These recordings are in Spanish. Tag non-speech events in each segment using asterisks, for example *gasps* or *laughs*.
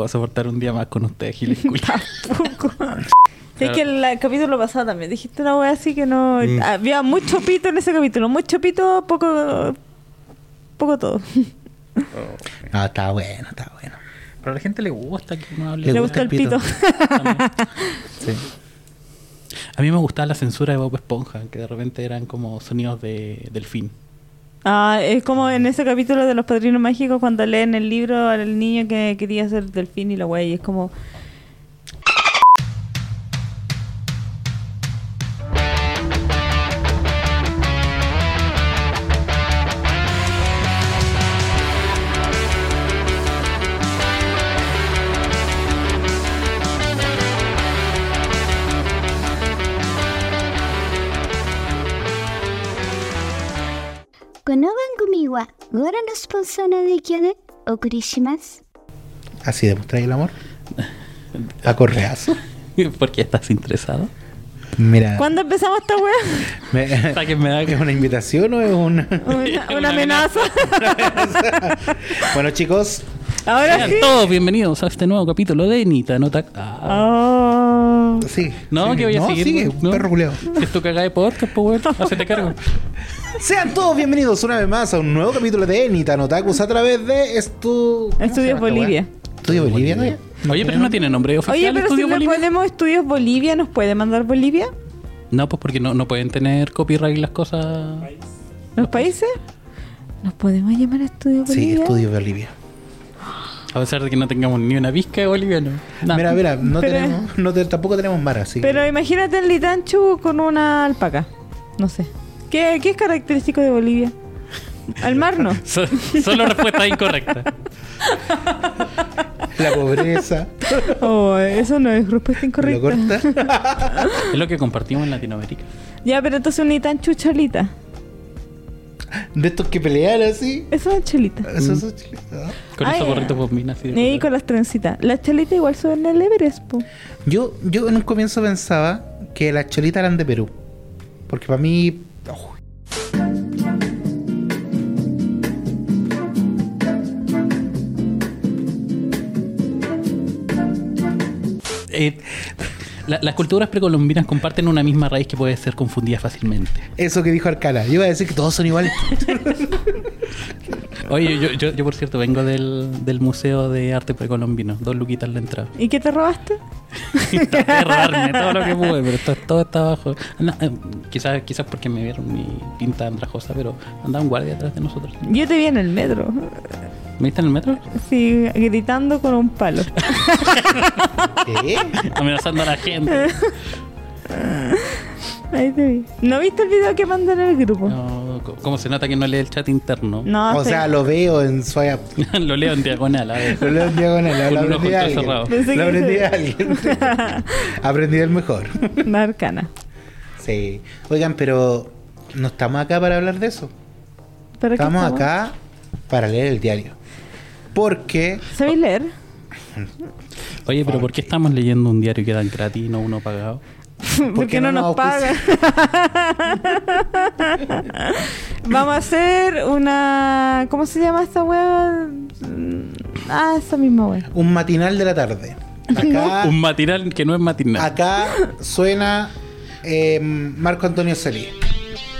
puedo soportar un día más con ustedes, Giles. *laughs* Tampoco. Sí, es que el, el capítulo pasado también dijiste una wea así que no. Mm. Había mucho pito en ese capítulo. Mucho pito, poco. Poco todo. *laughs* No, está bueno, está bueno. Pero a la gente le gusta que uno hable. Le Le gusta el el pito. pito. *laughs* Sí. A mí me gustaba la censura de Bob Esponja, que de repente eran como sonidos de delfín. Ah, es como en ese capítulo de los padrinos mágicos cuando leen el libro al niño que quería ser delfín y la wea y es como. "番組はご覧のスポンサーの影響でお送りします。 Así demostráis el amor. A correazo. *laughs* ¿Por qué estás interesado? Mira. ¿Cuándo empezamos esta wea? me- *laughs* *laughs* Sáquenme de acá. ¿Es una invitación o es una.? Una, Una una amenaza. bueno, chicos, Ahora Sean sí. todos bienvenidos a este nuevo capítulo de Nita Nota. Ah. Oh. sí. No, sí. que voy a no, seguir. Sigue, ¿no? perro culeado. Si es tu cagada de podcast, pues, weón, *laughs* hacete cargo. Sean todos bienvenidos una vez más a un nuevo capítulo de Notakus a través de Estu... ¿cómo se Estudios Bolivia. ¿Estudios Bolivia? ¿no? Oye, pero no tiene nombre oficial. Oye, pero si Estudio le Bolivia? ponemos Estudios Bolivia, ¿nos puede mandar Bolivia? No, pues porque no, no pueden tener copyright las cosas. ¿Los países? ¿Nos podemos llamar Estudios Sí, Bolivia? Estudios Bolivia. A pesar de que no tengamos ni una pizca de boliviano. Mira, mira, no Pero- tenemos, no te- tampoco tenemos mar, así que- Pero imagínate el litanchu con una alpaca. No sé. ¿Qué, qué es característico de Bolivia? Al mar no. *laughs* So- solo respuesta incorrecta. La pobreza, Oh, eso no es respuesta lo incorrecta. corta. Es lo que compartimos en Latinoamérica. Ya, pero entonces un litanchu cholita. De estos que pelean así. Eso es cholita. Eso es chileno, ¿no? Con Ah, esos gorritos así de Y con las trencitas. Las cholitas igual son el Everest, po. Yo, yo en un comienzo pensaba que las cholitas eran de Perú. Porque para mí. oh, Eh, la- las culturas precolombinas comparten una misma raíz que puede ser confundida fácilmente. eso que dijo Arcala. Yo iba a decir que todos son iguales. *laughs* *laughs* Oye, yo, yo, yo por cierto vengo del, del Museo de Arte Precolombino. Dos luquitas la entrada. ¿Y qué te robaste? *laughs* Traté de robarme *laughs* todo lo que pude, pero todo está abajo. Eh, quizás, quizás porque me vieron mi pinta andrajosa, pero andaba un guardia atrás de nosotros. Yo te vi en el metro. ¿Me viste en el metro? Sí, gritando con un palo. ¿Qué? Amenazando a la gente. Ahí te vi. ¿No viste el video que mandé en el grupo? No, ¿Cómo se nota que no lee el chat interno? No, o sea, lo veo en su *laughs* lo leo en diagonal, a ver. Lo leo en diagonal, lo aprendí de ojo alguien. Lo aprendí alguien. aprendí del mejor. Una arcana. Sí. Oigan, pero no estamos acá para hablar de eso. ¿Para qué Estamos acá para leer el diario. Porque ¿Sabéis leer? *laughs* Oye, pero ¿por qué estamos leyendo un diario que dan gratis y no uno pagado? Porque no, no nos pagan. *laughs* Vamos a hacer una. ¿Cómo se llama esta? Mm, Ah, esa misma wea. un matinal de la tarde. Acá, *laughs* Un matinal que no es matinal. acá suena eh, Marco Antonio Celí.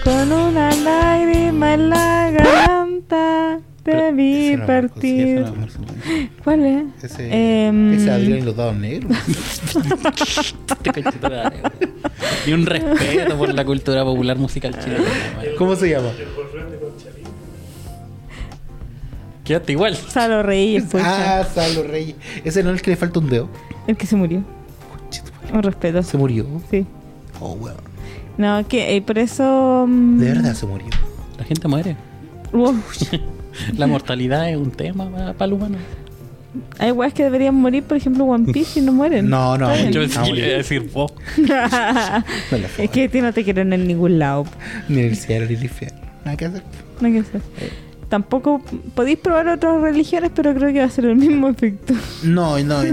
Con una lágrima en la garganta te Pero vi partir. ¿Cuál es? Ese, ese Adrián y los dados negros. Y un respeto por la cultura popular musical chilena. ¿Cómo se llama? Quédate igual. Salo Reyes, pues. Ah, Salo Reyes. Ese no es el que le falta un dedo. El que se murió. Un respeto. Se murió. Sí. Oh, weón. No, que eh, por eso. mm, De verdad se murió. La gente muere. uh, *laughs* *laughs* La mortalidad es un tema para el humano. hay weas que deberían morir, por ejemplo, One Piece y no mueren. No, no, Está bien. Yo no, pensé que le iba a morir. decir vos. *laughs* Es que a ti no te quieren en ningún lado. Ni el cielo ni el infierno. Nada que hacer. No hay que hacer. Tampoco podéis probar otras religiones, pero creo que va a ser el mismo efecto. No, no. *laughs*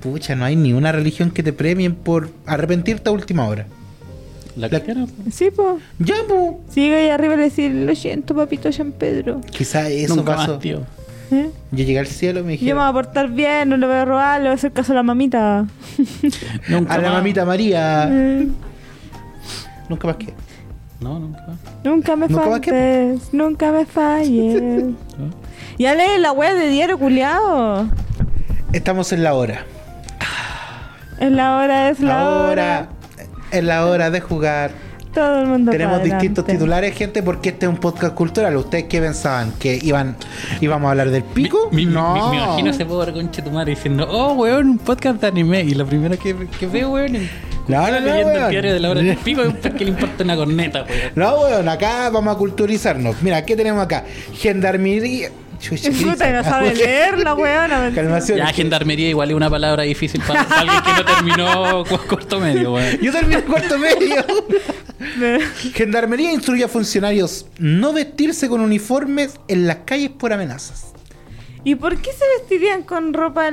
Pucha, no hay ni una religión que te premien por arrepentirte a última hora. La La-. Sí, pues. Ya, po. Si llega ahí arriba y le decir, lo siento, papito San Pedro. Quizá eso Nunca pasó. más, tío. ¿Eh? Yo llegué al cielo y me Yo me voy a portar bien, no le voy a robar, le voy a hacer caso a la mamita. *laughs* Nunca a la más. mamita María. Eh, Nunca más que. No, nunca más. Nunca me Nunca más que- faltes, nunca me falles. ya lee la wea de diario, culiao. Estamos en la hora. Es la hora, es la hora. Es la hora de jugar. Todo el mundo Tenemos distintos adelante. titulares, gente, porque este es un podcast cultural. ¿Ustedes qué pensaban? ¿Que iban íbamos a hablar del pico? Mi- mi- no. mi- me imagino ese pobre conche tu madre diciendo, oh, weón, un podcast de anime. Y lo primero que, que veo, weón, es No, no, no, leyendo el diario de la hora del pico, es un pez que le importa una corneta, weón. No, weón, acá vamos a culturizarnos. Mira, ¿qué tenemos acá? Gendarmería. Chucha, ¿qué Puta, y no sabe leer la weona. Calmación. Ya, gendarmería igual es una palabra difícil para, para alguien que no terminó cu- cuarto medio, weón. Yo terminé el cuarto medio. Gendarmería instruye a funcionarios no vestirse con uniformes en las calles por amenazas. ¿Y por qué se vestirían con ropa?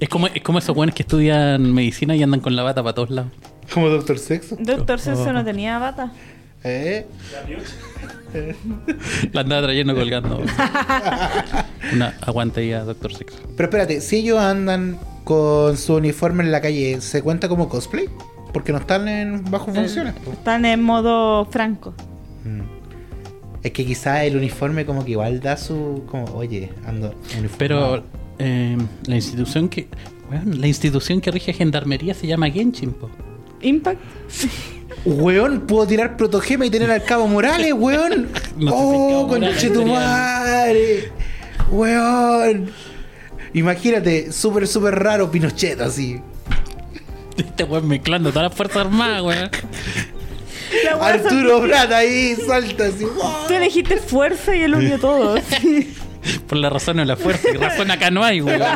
Es como, es como esos weones que estudian medicina y andan con la bata para todos lados. Como Doctor Sexo. Doctor Celso no tenía bata. ¿Eh? La andaba trayendo colgando. *laughs* Una aguante ahí a Doctor Sexo. Pero espérate, si ellos andan con su uniforme en la calle, ¿se cuenta como cosplay? Porque no están en bajo funciones. po. Están en modo franco. Mm. Es que quizás el uniforme como que igual da su... Como, oye, ando. Pero eh, la institución que la institución que rige gendarmería se llama Genshin, po. Impact. Weón, puedo tirar protogema y tener al cabo Morales, weón. *laughs* No oh, conche tu madre. Weón. Imagínate, súper, súper raro Pinochet así. Este weón mezclando todas las fuerzas armadas, weón. Arturo Prat ahí, salta así. Tú elegiste fuerza y él unió todo. *laughs* Por la razón o la fuerza. Y razón acá no hay, weón. *laughs*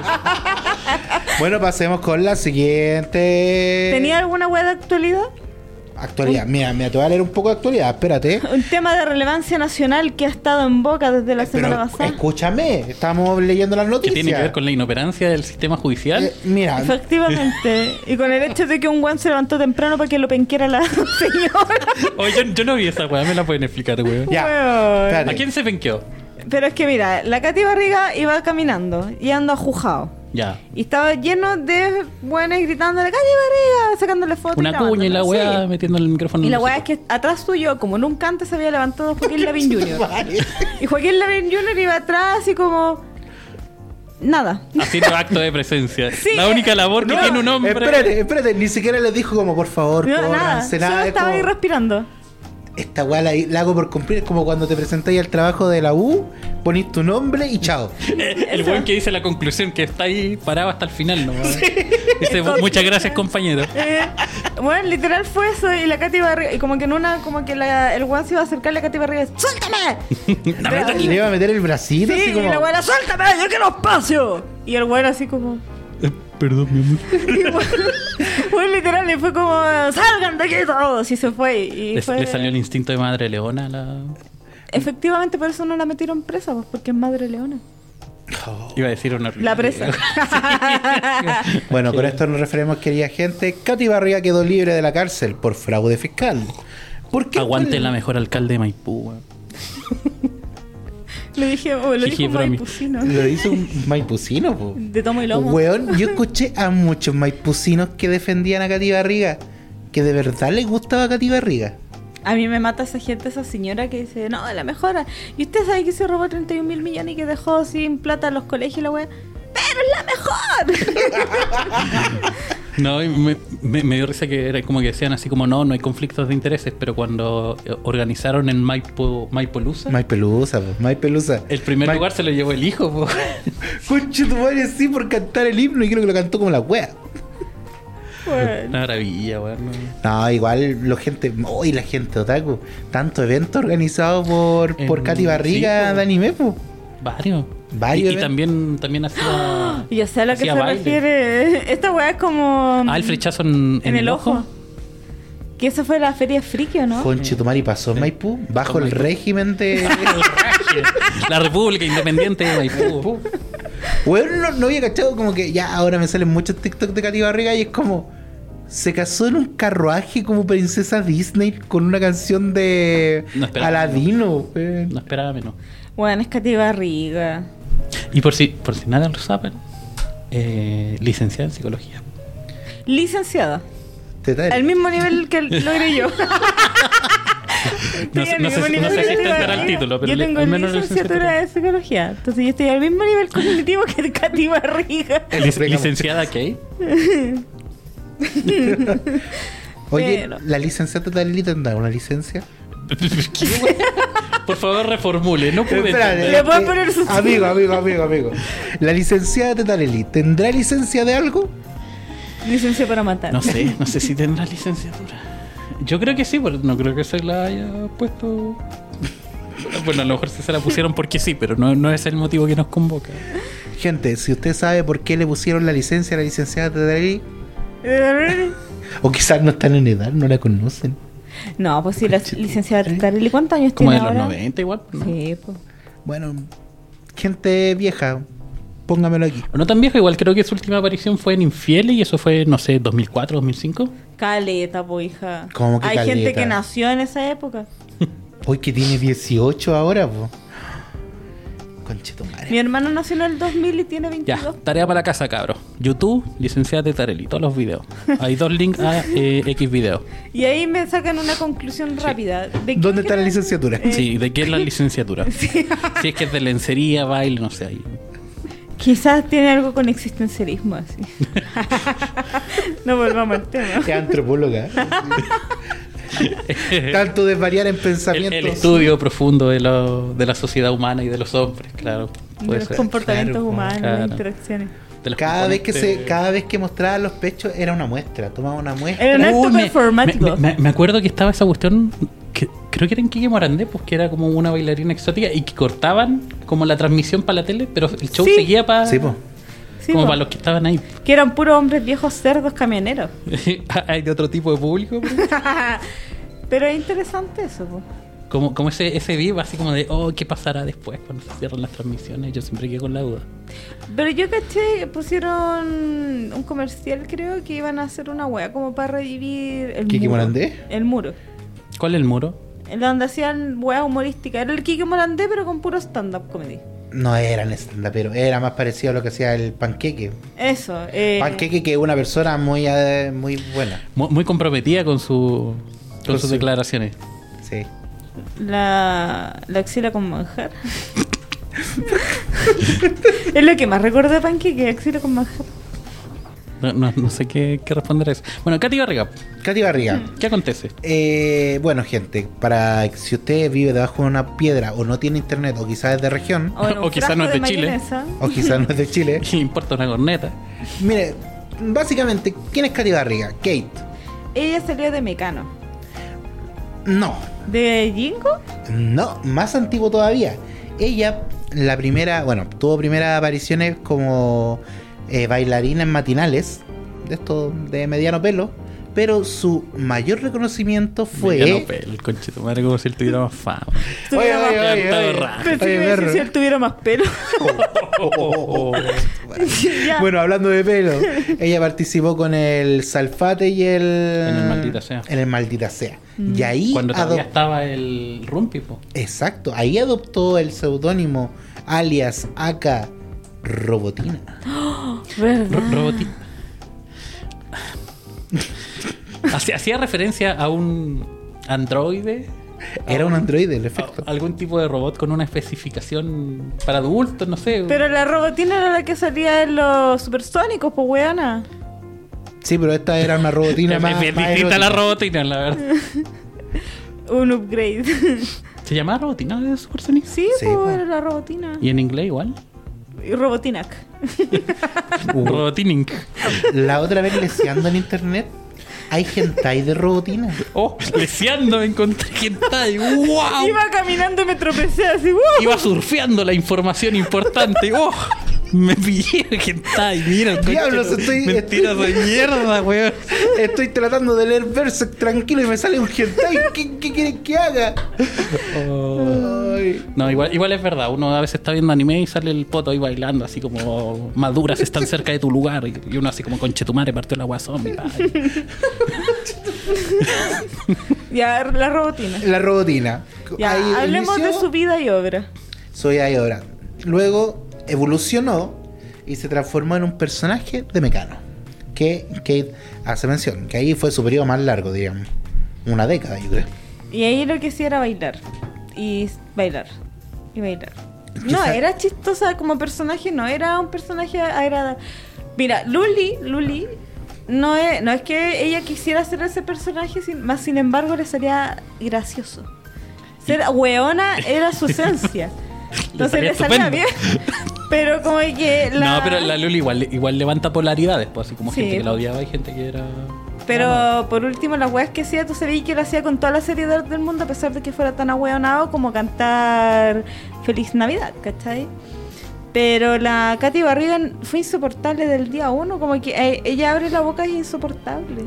Bueno, pasemos con la siguiente. ¿Tenía alguna wea de actualidad? Actualidad. Mira, mira, te voy a leer un poco de actualidad, espérate. *laughs* Un tema de relevancia nacional que ha estado en boca desde la semana pasada. escúchame, estamos leyendo las Que noticias. tiene que ver con la inoperancia del sistema judicial. Eh, mira, Efectivamente. Y con el hecho de que un guan se levantó temprano para que lo penquiera la *laughs* señora. Oye, yo, yo no vi esa weá, me la pueden explicar, weón. Ya, espérate. ¿A quién se penqueó? Pero es que mira, la Katy Barriga iba caminando y anda jujado. Ya. Y estaba lleno de buenos gritándole Katy Barriga, sacándole fotos. Una cuña y la weá Sí. metiendo el micrófono. Y en la weá es que atrás tuyo, como nunca antes se había levantado Joaquín *laughs* Lavín Jr. Y Joaquín Lavín Jr. iba atrás y como... Nada. Haciendo *laughs* acto de presencia. Sí, la única labor que No, tiene un hombre. Espérate, espérate, ni siquiera les dijo como por favor, No, nada. córranse, Solo nada. es estaba ahí respirando. Esta weá la, la hago por cumplir, es como cuando te presentáis al trabajo de la U, ponís tu nombre y chao. El weón que dice la conclusión, que está ahí parado hasta el final, ¿no? Dice, muchas gracias, compañero. Eh, bueno, literal fue eso y la Katy Barriga, y como que en una, como que la, el guan se iba a acercar a la Katy Barriga, ¡suéltame! *laughs* Le iba a meter el bracito Sí, así como. y la buena, ¡suéltame! ¡Yo quiero espacio! Y el güey así como... Eh, Perdón, mi amor. *laughs* bueno, bueno, literal, y fue como, ¡salgan de aquí todos! Y se fue. Y Le, fue... le salió el instinto de madre leona a la. Efectivamente, por eso no la metieron presa, pues, porque es madre leona. Oh. Iba a decir una. La presa. *laughs* *laughs* Bueno, con esto nos referimos, querida gente. Katy Barriga quedó libre de la cárcel por fraude fiscal. ¿Por qué? Aguante ¿Cuál- la mejor alcalde de Maipú, weón. *laughs* Le dije, oh, lo Jiji, dijo un maipucino. Lo hizo un maipucino, po. De tomo y lomo. Weón, yo escuché a muchos maipucinos que defendían a Katy Barriga. Que de verdad les gustaba Katy Barriga. A mí me mata esa gente, esa señora que dice, no, la mejora. Y usted sabe que se robó 31 mil millones y que dejó sin plata los colegios y la wea. Pero es la mejor. *laughs* No, y me, me- me dio risa que era como que decían así como no, no hay conflictos de intereses, pero cuando eh, organizaron en Maipo, Maipolusa, Maipelusa, po. Maipelusa. el primer lugar se lo llevó el hijo, po. *laughs* Conche tu madre, sí, por cantar el himno y creo que lo cantó como la wea. Bueno. Una maravilla, weón. no. Igual la gente, hoy la gente otaku, tanto evento organizado por, por En- Katy Barriga sí, de anime, po. Varios. Varios Y, también, también hacía. *gasps* Yo sé a lo que se baile. refiere. *laughs* Esta weá es como. Ah, el flechazo en, en el ojo. Que esa fue la feria friki, ¿o no? Conche tu madre, pasó en Maipú, bajo el régimen de. *laughs* La República Independiente de Maipú. Bueno, no, no había cachado como que ya ahora me salen muchos TikTok de Katy Barriga y es como. Se casó en un carruaje como princesa Disney con una canción de No. Aladino. weón. No esperaba menos. Bueno, es Katy Barriga. Y por si, por si nada lo saben, eh, licenciada en psicología. Licenciada. Al mismo nivel que *laughs* logré yo. *laughs* No sé- no si- no nivel sé si que extenderá el yo. título, pero Yo tengo al menos licenciatura de psicología. Entonces yo estoy al mismo nivel cognitivo que Katy Barriga. *laughs* Licenciada Kay. *laughs* Oye, Pero- ¿la licenciada Tatalili tendrá una licencia? *laughs* ¿Qué? Por favor, reformule. No entender. Le puedo eh, poner su- Amigo, amigo, amigo, amigo. ¿La licenciada Tatalili tendrá licencia de algo? Licencia para matar. No sé, no sé si tendrá licenciatura. Yo creo que sí, pero no creo que se la haya puesto. Bueno, a lo mejor sí se la pusieron porque sí, pero no, no es el motivo que nos convoca. Gente, si usted sabe por qué le pusieron la licencia a la licenciada Tatalili, o quizás no están en edad, no la conocen. No, pues sí, la licenciada Tarelli, ¿cuántos años Como tiene de los ahora? 90 igual. ¿no? Sí, pues. Bueno, gente vieja, póngamelo aquí. O no tan vieja, igual creo que su última aparición fue en Infieles y eso fue, no sé, 2004, 2005. Caleta, po, hija. ¿Cómo que Hay gente que nació en esa época. *laughs* Hoy que tiene 18 ahora, po. Conchito Mi madre. hermano nació en el 2000 y tiene Ya, 22. tarea para la casa, cabro. YouTube, licenciada de Tarelli, todos los videos. Hay dos links a eh, X videos. Y ahí me sacan una conclusión rápida. ¿De ¿Dónde está la licenciatura? Eh, Sí, ¿de qué es la *laughs* licenciatura? *laughs* Si es que es de lencería, baile, no sé. Ahí. Quizás tiene algo con existencialismo así. *laughs* no volvamos al tema. Es antropóloga. Tanto de variar en El, pensamientos. el estudio profundo de, lo- de la sociedad humana y de los hombres, claro. De los ser. comportamientos claro, humanos, claro. las interacciones. Cada vez que se, cada vez que mostraba los pechos era una muestra, tomaba una muestra. Era un acto Uy, me- performático. Me, me- me acuerdo que estaba esa cuestión, creo que era en Quique Morandé, pues que era como una bailarina exótica y que cortaban como la transmisión para la tele, pero el show Sí. seguía para Sí, po. Sí, como po. para los que estaban ahí. Que eran puros hombres viejos cerdos camioneros. *laughs* Hay de otro tipo de público, pero *laughs* Pero es interesante eso. po. como, como ese, ese vivo así como de, oh, ¿qué pasará después cuando se cierran las transmisiones? Yo siempre quedé con la duda. Pero yo caché que pusieron un comercial, creo, que iban a hacer una wea como para revivir el ¿Kiki muro. Morandé? El muro. ¿Cuál es el muro? En donde hacían wea humorística. Era el Kiki Morandé, pero con puro stand-up comedy. No eran stand pero era más parecido a lo que hacía el panqueque. Eso. Eh, Panqueque que es una persona muy, eh, muy buena. Muy, muy comprometida con su con Con sus su- declaraciones. Sí. La, la axila con manjar. *laughs* es lo que más recuerdo de Panqueque, axila con manjar. No, no- no sé qué, qué responder a eso. Bueno, Katy Barriga, Katy Barriga. ¿qué acontece? Eh, bueno, gente, para si usted vive debajo de una piedra o no tiene internet o quizás es de región O *laughs* quizás no es de Chile. mayonesa. o quizás no es de Chile, *laughs* ¿Qué le importa una corneta? mire, básicamente, ¿quién es Katy Barriga? Kate. Ella salió de Mecano. No, ¿De Jingo? no, más antiguo todavía. Ella, la primera, bueno, tuvo primeras apariciones como eh, bailarina en matinales, de esto de mediano pelo, pero su mayor reconocimiento fue... Mediano pelo, el conchito madre, como si él tuviera más fama. Tuviera más- oye, oye. que Oye, iba a decir si él tuviera más pelo. *laughs* Bueno, hablando de pelo, ella participó con el Salfate y el. En el Maldita Sea. En el Maldita Sea. Y ahí. Cuando todavía adop- estaba el Rumpi, po. Exacto, ahí adoptó el seudónimo alias Aka Robotina. *gasps* ¿Verdad? Ro- Roboti. Hacía, hacía referencia a un androide. Era un androide, el a- efecto. algún tipo de robot con una especificación para adultos, no sé. Pero la robotina era la que salía en los supersónicos, pues weona. Sí, pero esta era una robotina *laughs* es más. bien más distinta a la robotina, la verdad. *laughs* Un upgrade. ¿Se llamaba robotina de Supersonic? sí, Sí, pues po. era la robotina. ¿Y en inglés igual? Y Robotinac. *laughs* Uh, Robotining. La otra vez leseando en internet, hay hentai de robotina. Oh, leseando me encontré hentai. ¡Wow! Iba caminando y me tropecé así. ¡uh! Iba surfeando la información importante. ¡Oh! Me pillé hentai. Mira, Diablos, estoy- Mentiras de mierda, weón. Estoy tratando de leer Berserk tranquilo y me sale un hentai. ¿Qué, qué quieren que haga? No, igual, igual es verdad. Uno a veces está viendo anime y sale el poto ahí bailando, así como maduras están cerca de tu lugar. Y y uno así como conche tu madre partió la agua zombie. pa. *laughs* Ya, la robotina. La robotina. Ya, Ahí hablemos inició, de su vida y obra. Soy ahí ahora. Luego, evolucionó y se transformó en un personaje de Mecano. Que Kate hace mención, que ahí fue su periodo más largo, digamos. Una década, yo creo. Y ahí lo que hacía era bailar. Y bailar. Y bailar. No, era chistosa como personaje, no era un personaje agradable. Mira, Luli, Luli, no es, no es que ella quisiera hacer ese personaje, sin- más sin embargo le salía gracioso. Ser weona *laughs* era su esencia. Entonces le salía bien. Pero como que la... No, pero la Luli igual, igual levanta polaridades, pues así como Sí. gente que la odiaba y gente que era. Pero por último, las weas que hacía, tú sabías que lo hacía con toda la seriedad del mundo, a pesar de que fuera tan ahueonado como cantar Feliz Navidad, ¿cachai? Pero la Katy Barriga fue insoportable del día uno, como que eh, ella abre la boca y es insoportable.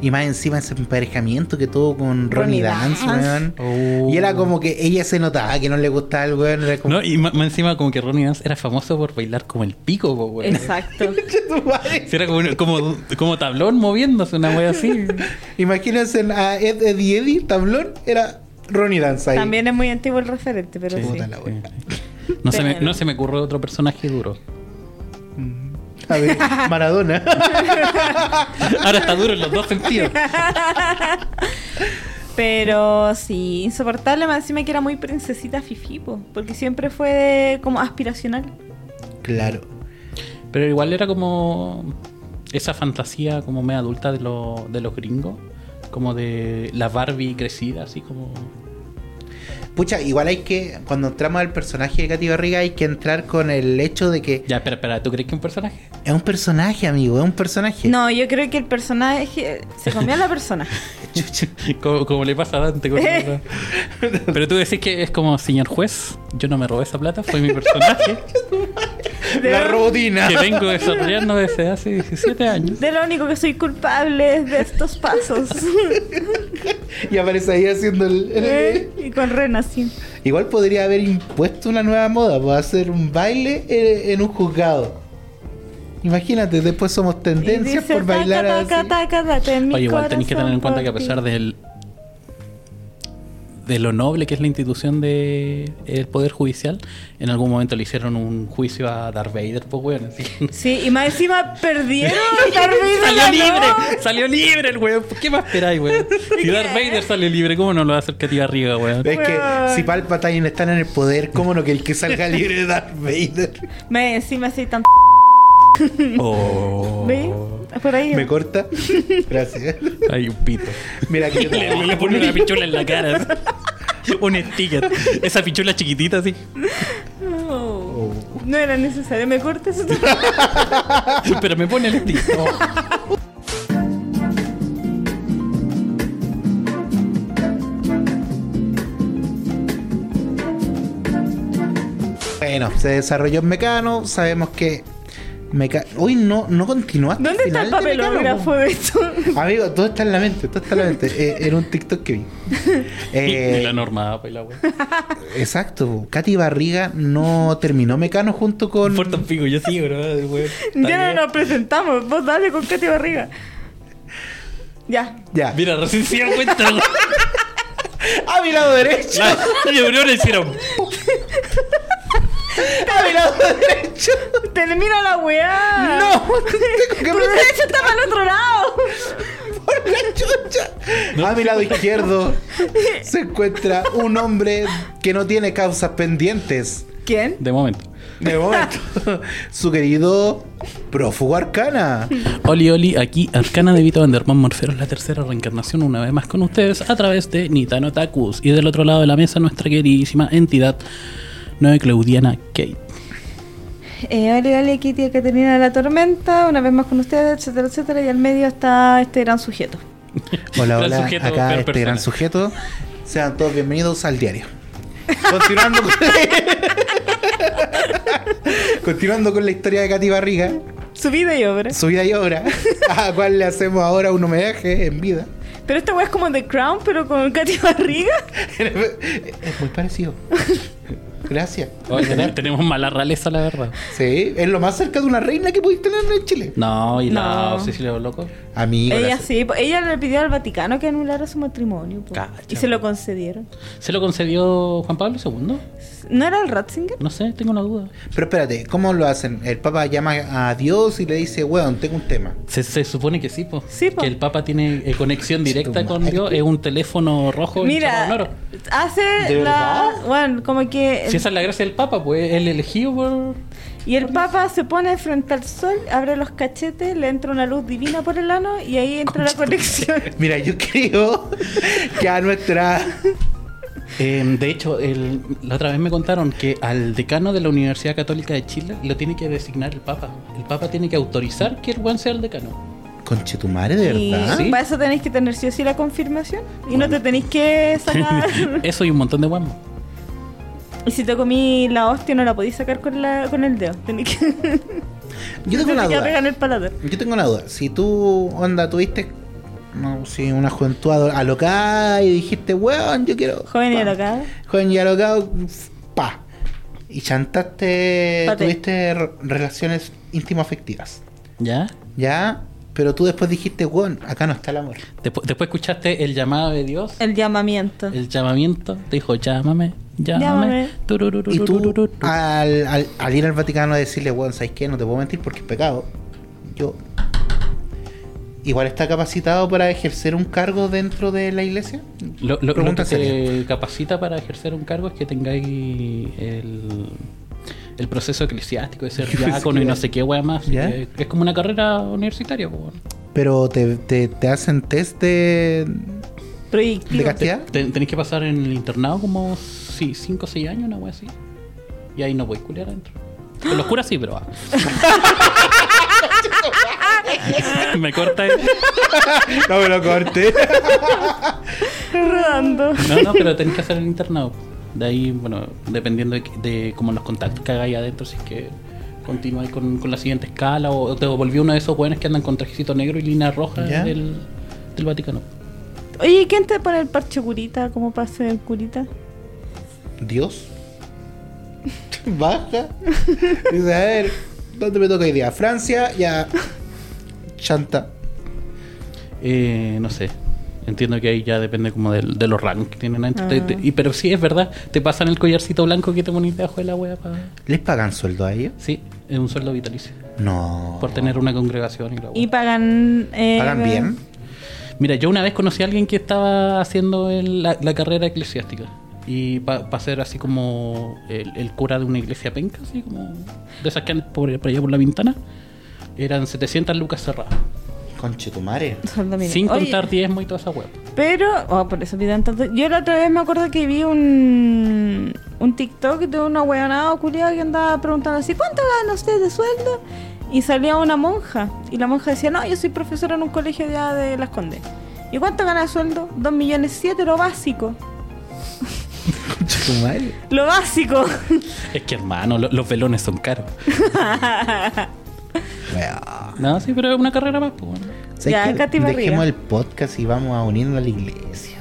Y más encima ese emparejamiento que tuvo con Ronnie Ronnie Dance, Dance. weón. Oh. Y era como que ella se notaba que no le gustaba el weón. Era como. No, y más, más encima como que Ronnie Dance era famoso por bailar como el pico, weón. Exacto. *laughs* Era como, como, como tablón moviéndose, una wea así. *laughs* Imagínense a Ed, Eddie Eddie, tablón, era Ronnie Dance ahí. También es muy antiguo el referente, pero Sí, sí. La. No se, me, no se me ocurre otro personaje duro. A ver, *laughs* Maradona. Ahora está duro en los dos sentidos. Pero sí, insoportable, más encima que era muy princesita fifi, po, porque siempre fue como aspiracional. claro. Pero igual era como esa fantasía como media adulta de, lo- de los gringos. Como de la Barbie crecida, así como... Pucha, igual hay que, cuando entramos al personaje de Katy Barriga, hay que entrar con el hecho de que Ya, espera, espera, ¿tú crees que un personaje? es un personaje, amigo, es un personaje. No, yo creo que el personaje se comió a la persona. *laughs* como, como le pasa a Dante con la- *laughs* Pero tú decís que es como, señor juez, yo no me robé esa plata, fue mi personaje *laughs* La robotina. que vengo desarrollando desde hace 17 años. De lo único que soy culpable es de estos pasos. Y aparece ahí haciendo el. el- ¿Eh? y con Rena, Igual podría haber impuesto una nueva moda, pues hacer un baile en, en un juzgado. Imagínate, después somos tendencias dice, por bailar taca, así. taca, mi Oye, igual tenéis que tener en cuenta que a pesar del de lo noble que es la institución del Poder Judicial, en algún momento le hicieron un juicio a Darth Vader, pues weón. así. Sí, y más encima perdieron. *laughs* Darth Vader Salió ganó. libre, salió libre el weón. ¿Qué más esperáis, weón? *laughs* Si Darth Vader sale libre, ¿cómo no lo va a hacer Katy Barriga, weón? Es que Weón. si Palpatine están en el poder, ¿cómo no que el que salga libre de Darth Vader? Más encima así tan. *laughs* Oh. ¿Ve? Por ahí. ¿Me corta? *laughs* Gracias. Hay un pito. Mira que *laughs* yo te Le, le pone una pichula en la cara. un sticker. Esa pichula chiquitita así. No. No era necesario. ¿Me cortas? Pero me pone el sticker. Bueno, se desarrolló en Mecano, sabemos que Meca... Uy, no, no continuaste. ¿Dónde está el papelógrafo de esto? *laughs* Amigo, todo está en la mente, todo está en la mente. Eh, era un TikTok que vi. *laughs* Eh, y la norma, pues la weón. exacto. Katy Barriga no terminó Mecano junto con. Puerto Pico, yo sí, bro. Ya no nos presentamos. Vos dale con Katy Barriga. Ya. Ya. Mira, recién se dieron cuenta. *laughs* A mi lado derecho. La neuronas hicieron. A mi lado derecho. Termina la weá. No, tengo que *laughs* Tu derecha está para el otro lado. por la chucha. A mi lado izquierdo *laughs* se encuentra un hombre que no tiene causas pendientes. ¿Quién? De momento. De momento, *laughs* su querido prófugo arcana. Oli Oli, aquí Arcana de Vito Vanderman Morferos, la tercera reencarnación, una vez más con ustedes a través de Nitano Takus. Y del otro lado de la mesa, nuestra queridísima entidad, Nueve Claudiana Kate. Eh, hola, hola, aquí tía Caterina de la Tormenta, una vez más con ustedes, etcétera, etcétera, y al medio está este gran sujeto. *laughs* Hola, hola, sujeto, acá este persona. gran sujeto. Sean todos bienvenidos al diario. *laughs* Continuando con, *laughs* Continuando con la historia de Katy Barriga, Su vida y obra. su vida y obra, a la cual le hacemos ahora un homenaje en vida. Pero esta weá es como The Crown, pero con Katy Barriga. Es muy parecido. Gracias. Oye, ten- *laughs* tenemos mala realeza, la verdad. Sí, es lo más cerca de una reina que podéis tener en Chile. No, y la No. Cecilia Loco. Amigo. Ella la- sí, ella le pidió al Vaticano que anulara su matrimonio. Cacha. y se lo concedieron. ¿Se lo concedió Juan Pablo II? ¿No era el Ratzinger? No sé, tengo una duda. Pero espérate, ¿cómo lo hacen? El Papa llama a Dios y le dice, weón, tengo un tema. Se, se supone que sí, po. Sí, po. Que el Papa tiene eh, conexión directa con. Dios. Es un teléfono rojo Mira, oro. hace ¿De la. verdad? Bueno, como que. Si esa es la gracia del Papa, pues el elegido por. Y el Papa se pone frente al sol, abre los cachetes, le entra una luz divina por el ano y ahí entra la conexión. *laughs* Mira, yo creo que a nuestra... Eh, de hecho, el- la otra vez me contaron que al decano de la Universidad Católica de Chile lo tiene que designar el Papa. El Papa tiene que autorizar que el buen sea el decano. Conchetumare, ¿de Y verdad? Sí. para eso tenéis que tener sí o sí la confirmación. Y no te tenéis que sacar. *laughs* Eso y un montón de guamos. y si te comí la hostia, no la podéis sacar con, la, con el dedo. Tenéis que. Yo tengo *laughs* te una duda. el paladar. Yo tengo una duda. Si tú, onda, tuviste no, sí, una juventud alocada y dijiste, weón, yo quiero... Joven y pa". alocada. Joven y alocado, pa. Y chantaste, Pate. tuviste re- relaciones íntimo-afectivas. ¿Ya? ¿Ya? Pero tú después dijiste, weón, acá no está el amor. Después, después escuchaste el llamado de Dios, El llamamiento. el llamamiento. Te dijo, llámame, llámame. Y tú, turururu. al, al, al ir al Vaticano a decirle, weón, ¿sabes qué? No te puedo mentir porque es pecado. Yo. Igual está capacitado para ejercer un cargo dentro de la iglesia. Lo, lo- lo Pregunta que te capacita para ejercer un cargo es que tengáis el, el proceso eclesiástico de ser *laughs* diácono y no sé qué wea más. ¿Ya? Eh, Es como una carrera universitaria. bueno. Pero te, te, te hacen test de, de castidad. Tenéis que pasar en el internado como 5 o 6 años, una wea así. Y ahí no podéis culiar adentro. Con los curas sí, pero. ah. *laughs* *laughs* Me corta. *laughs* No me lo corté. Rodando. No, no, pero tenéis que hacer el internado. De ahí, bueno, dependiendo de, de como los contactos que hagáis adentro, si es que continuáis con, con la siguiente escala o te volví uno de esos buenos que andan con trajecito negro y línea roja ¿Ya? del, del Vaticano. Oye, ¿y quién te pone el parche curita? ¿Cómo pasa el curita? Dios. *laughs* Baja. Dice, a ver, ¿dónde me toca hoy día? Francia, ya. Chanta. Eh, no sé. Entiendo que ahí ya depende como del- de los rangos que tienen adentro. Ah. Te- te- y, pero sí, es verdad. Te pasan el collarcito blanco que te pones debajo de la wea para... ¿Les pagan sueldo a ellos? Sí, es un sueldo vitalicio. No. Por tener una congregación y la wea. Y pagan. eh, ¿Pagan bien? Mira, yo una vez conocí a alguien que estaba haciendo el- la, la carrera eclesiástica. Y para ser así como el, el cura de una iglesia penca, así como de esas que andan por, por allá por la ventana, eran 700 lucas cerradas. Conchetumare. Sin *laughs* Oye, contar diezmo y toda esa web. Pero, oh, por eso piden tanto. Yo la otra vez me acuerdo que vi un, un TikTok de una weonada culiada que andaba preguntando así: ¿Cuánto gana usted de sueldo? Y salía una monja. Y la monja decía: No, yo soy profesora en un colegio de, de Las Condes. ¿Y cuánto gana de sueldo? Dos millones siete, lo básico. *laughs* Conchetumare. Lo básico. Es que hermano, lo- los velones son caros. *laughs* No, sí, pero es una carrera más. Pues, bueno. ¿Sabes Ya? Katy Barriga. Dejemos el podcast y vamos a unirnos a la iglesia.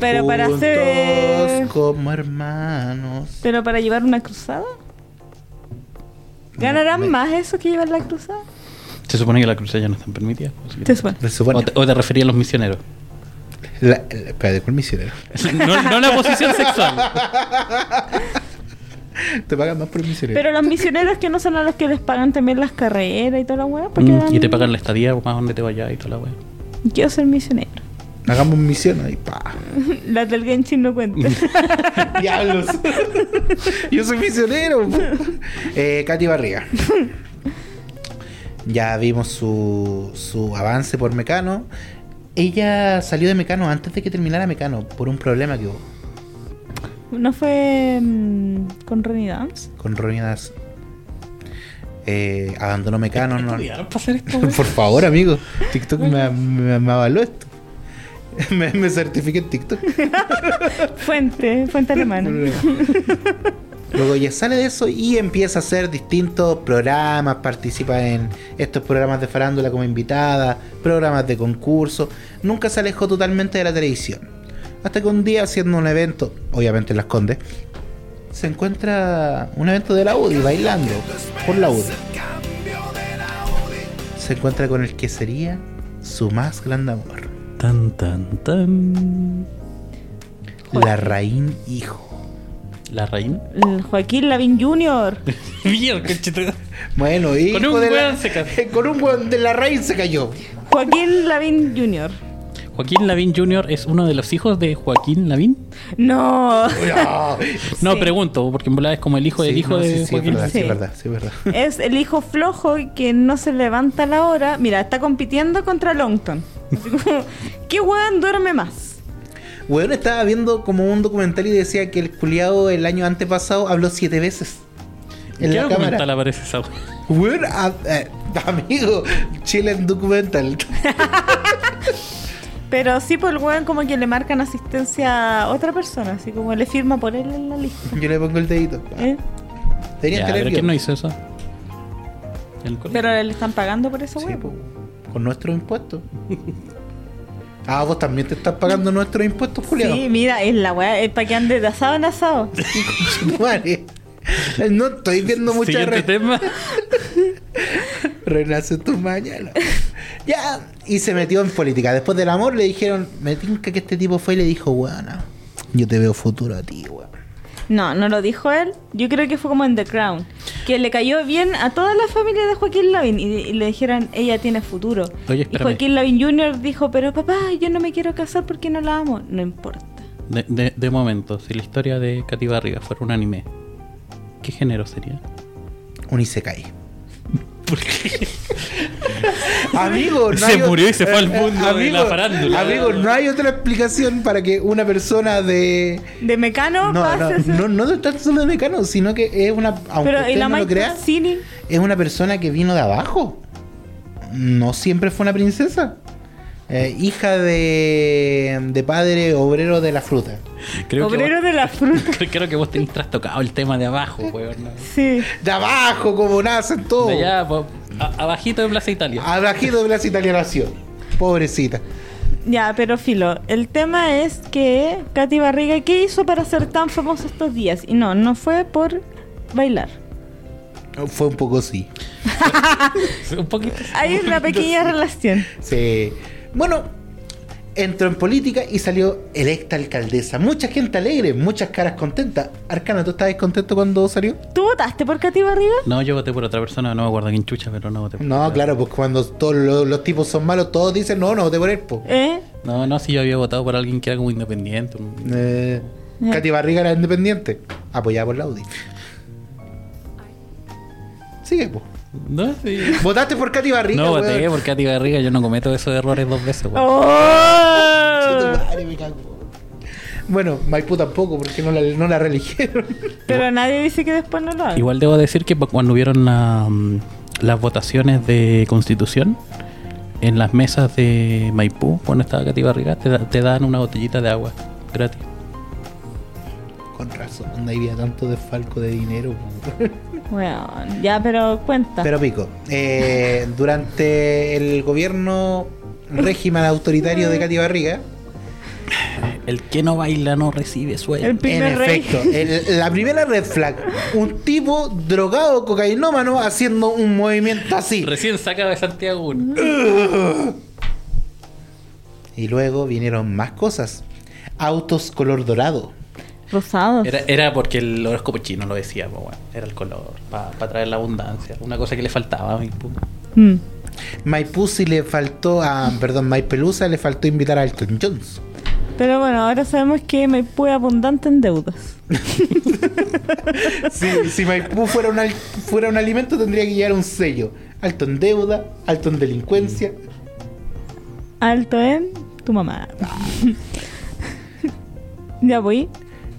Pero para hacer. como hermanos. Pero para llevar una cruzada. ¿Ganarán Me- más eso que llevar la cruzada? Se supone que las cruces ya no están permitidas. pues, que- Se supone. Se supone. O, te, o te refería a los misioneros. La, la- espérate, ¿cuál misionero? *laughs* no, no la posición sexual. *laughs* *laughs* Te pagan más por el misionero. Pero los misioneros que no son a los que les pagan también las carreras y toda la weá. Mm, dan- y te pagan la estadía más donde te vayas y toda la wea. Quiero ser misionero. Hagamos misión ahí, pa. *laughs* Las del Genshin no cuentan. *laughs* Diablos. Yo soy misionero. eh, Katy Barriga. Ya vimos su, su avance por Mecano. Ella salió de Mecano antes de que terminara Mecano por un problema que hubo ¿No fue mm, con Ronnie Dance? con Ronnie Das. Eh, abandonó Mecano. no, ¿Estudiaron para hacer esto? *laughs* por favor, amigo. TikTok me, me, me avaló esto. *laughs* Me, me certifiqué en TikTok. *laughs* Fuente, fuente alemana. Luego ella sale de eso y empieza a hacer distintos programas, participa en estos programas de farándula como invitada, programas de concurso. Nunca se alejó totalmente de la televisión. Hasta que un día haciendo un evento, obviamente en Las Condes, se encuentra un evento de la UDI bailando por la UDI. Se encuentra con el que sería su más grande amor, Tan, tan, tan. la Raín hijo. La. El Joaquín Lavín Jr. *laughs* Bueno, hijo Con un de la- se casó. *laughs* con un weón de la Raín se cayó. Joaquín Lavín Jr. Joaquín Lavín Jr. es uno de los hijos de Joaquín Lavín. No. No, *laughs* No, Sí. pregunto, porque en volada es como el hijo del Sí, hijo no, de sí, sí, es Joaquín. verdad, sí, Sí. es verdad, sí, es verdad. *laughs* Es el hijo flojo que no se levanta a la hora. Mira, está compitiendo contra Longton. Así como, ¿Qué weón duerme más? Weón estaba viendo como un documental y decía que el culiado el año antepasado habló siete veces. En ¿Qué la documental cámara. aparece esa wea? Weón, a- eh, *laughs* amigo, Chilean documental. Pero sí, por el weón como que le marcan asistencia a otra persona. Así como le firma por él en la lista. Yo le pongo el dedito. ¿eh? Ya, pero. ¿quién no hizo eso? Pero le están pagando por eso, Sí, weón. po, con nuestros impuestos. Ah, vos también te estás pagando nuestros impuestos, Julián. Sí, mira, es la weá, es para que ande de asado en asado. *laughs* *laughs* No estoy viendo mucha re- tema. *laughs* Renace tu mañana. Ya, y se metió en política. Después del amor le dijeron, me tinca que este tipo fue y le dijo, weona, yo te veo futuro a ti, weón. No, no lo dijo él. Yo creo que fue como en The Crown. Que le cayó bien a toda la familia de Joaquín Lavín y, y le dijeron, ella tiene futuro. Oye, y. Joaquín Lavín Jr. dijo, pero papá, yo no me quiero casar porque no la amo. No importa. De, de, de momento, si la historia de Katy Barriga fuera un anime, ¿qué género sería? Un Isekai. ¿Por qué? *laughs* Amigo, no Se hay murió y se fue al mundo de la farándula. Amigo, no hay otra explicación para que una persona de. De Mecano No, pase no, no, no de tanto solo de mecano, sino que es una. Aunque Pero usted la no lo crea, Cini, es una persona que vino de abajo. No siempre fue una princesa. Eh, hija de, de padre obrero de la fruta. Creo obrero que de la fruta. vos, *laughs* creo que vos tenés trastocado el tema de abajo, weón. ¿no? Sí. De abajo, como nacen todos. De allá, po- a- abajito de Plaza Italia. Abajito de Plaza Italia nació. Pobrecita. Ya, pero filo, el tema es que Katy Barriga, ¿qué hizo para ser tan famosa estos días? Y no, no fue por bailar. Fue un poco sí. *laughs* *laughs* Un poquito. Hay una pequeña relación. Sí. Bueno, entró en política y salió electa alcaldesa. Mucha gente alegre, muchas caras contentas. Arcana, ¿tú estabas contento cuando salió? ¿Tú votaste por Katy Barriga? No, yo voté por otra persona, no me acuerdo quién chucha, pero no voté por No, claro, pues cuando todos los, los tipos son malos, todos dicen, no, no voté por él. po". ¿Eh? No, no, si yo había votado por alguien que era como independiente. un- Eh, Ya. Katy Barriga era independiente, apoyada por la UDI. Sigue, pues. No, sí. ¿Votaste por Katy Barriga? No voté weón? por Katy Barriga, yo no cometo esos errores dos veces, weón. ¡Oh! Madre, me cago. Bueno, Maipú tampoco, porque no la, no la reeligieron. Pero nadie dice que después no lo haga. Igual debo decir que cuando hubieron la, mm, las votaciones de constitución, en las mesas de Maipú, cuando estaba Katy Barriga, te, da- te dan una botellita de agua gratis. Con razón, no había tanto desfalco de dinero. Bueno, ya, pero cuenta. Pero pico, eh, durante el gobierno régimen autoritario de Katy Barriga, El que no baila no recibe sueldo. El en primer rey. efecto, el- la primera red flag, un tipo drogado, cocainómano, haciendo un movimiento así. Recién sacado de Santiago. Y luego vinieron más cosas. Autos color dorado. Rosados. Era, era porque el horóscopo chino lo decía, pues, bueno, era el color, para traer la abundancia. Una cosa que le faltaba a Maipú. Mm. Maipú si le faltó a, perdón, Maipelusa le faltó invitar a Elton Jones. Pero bueno, ahora sabemos que Maipú es abundante en deudas. *laughs* Si, si Maipú fuera un, al- fuera un alimento tendría que llevar un sello. Alto en deuda, alto en delincuencia. Alto en tu mamá. *laughs* ya voy.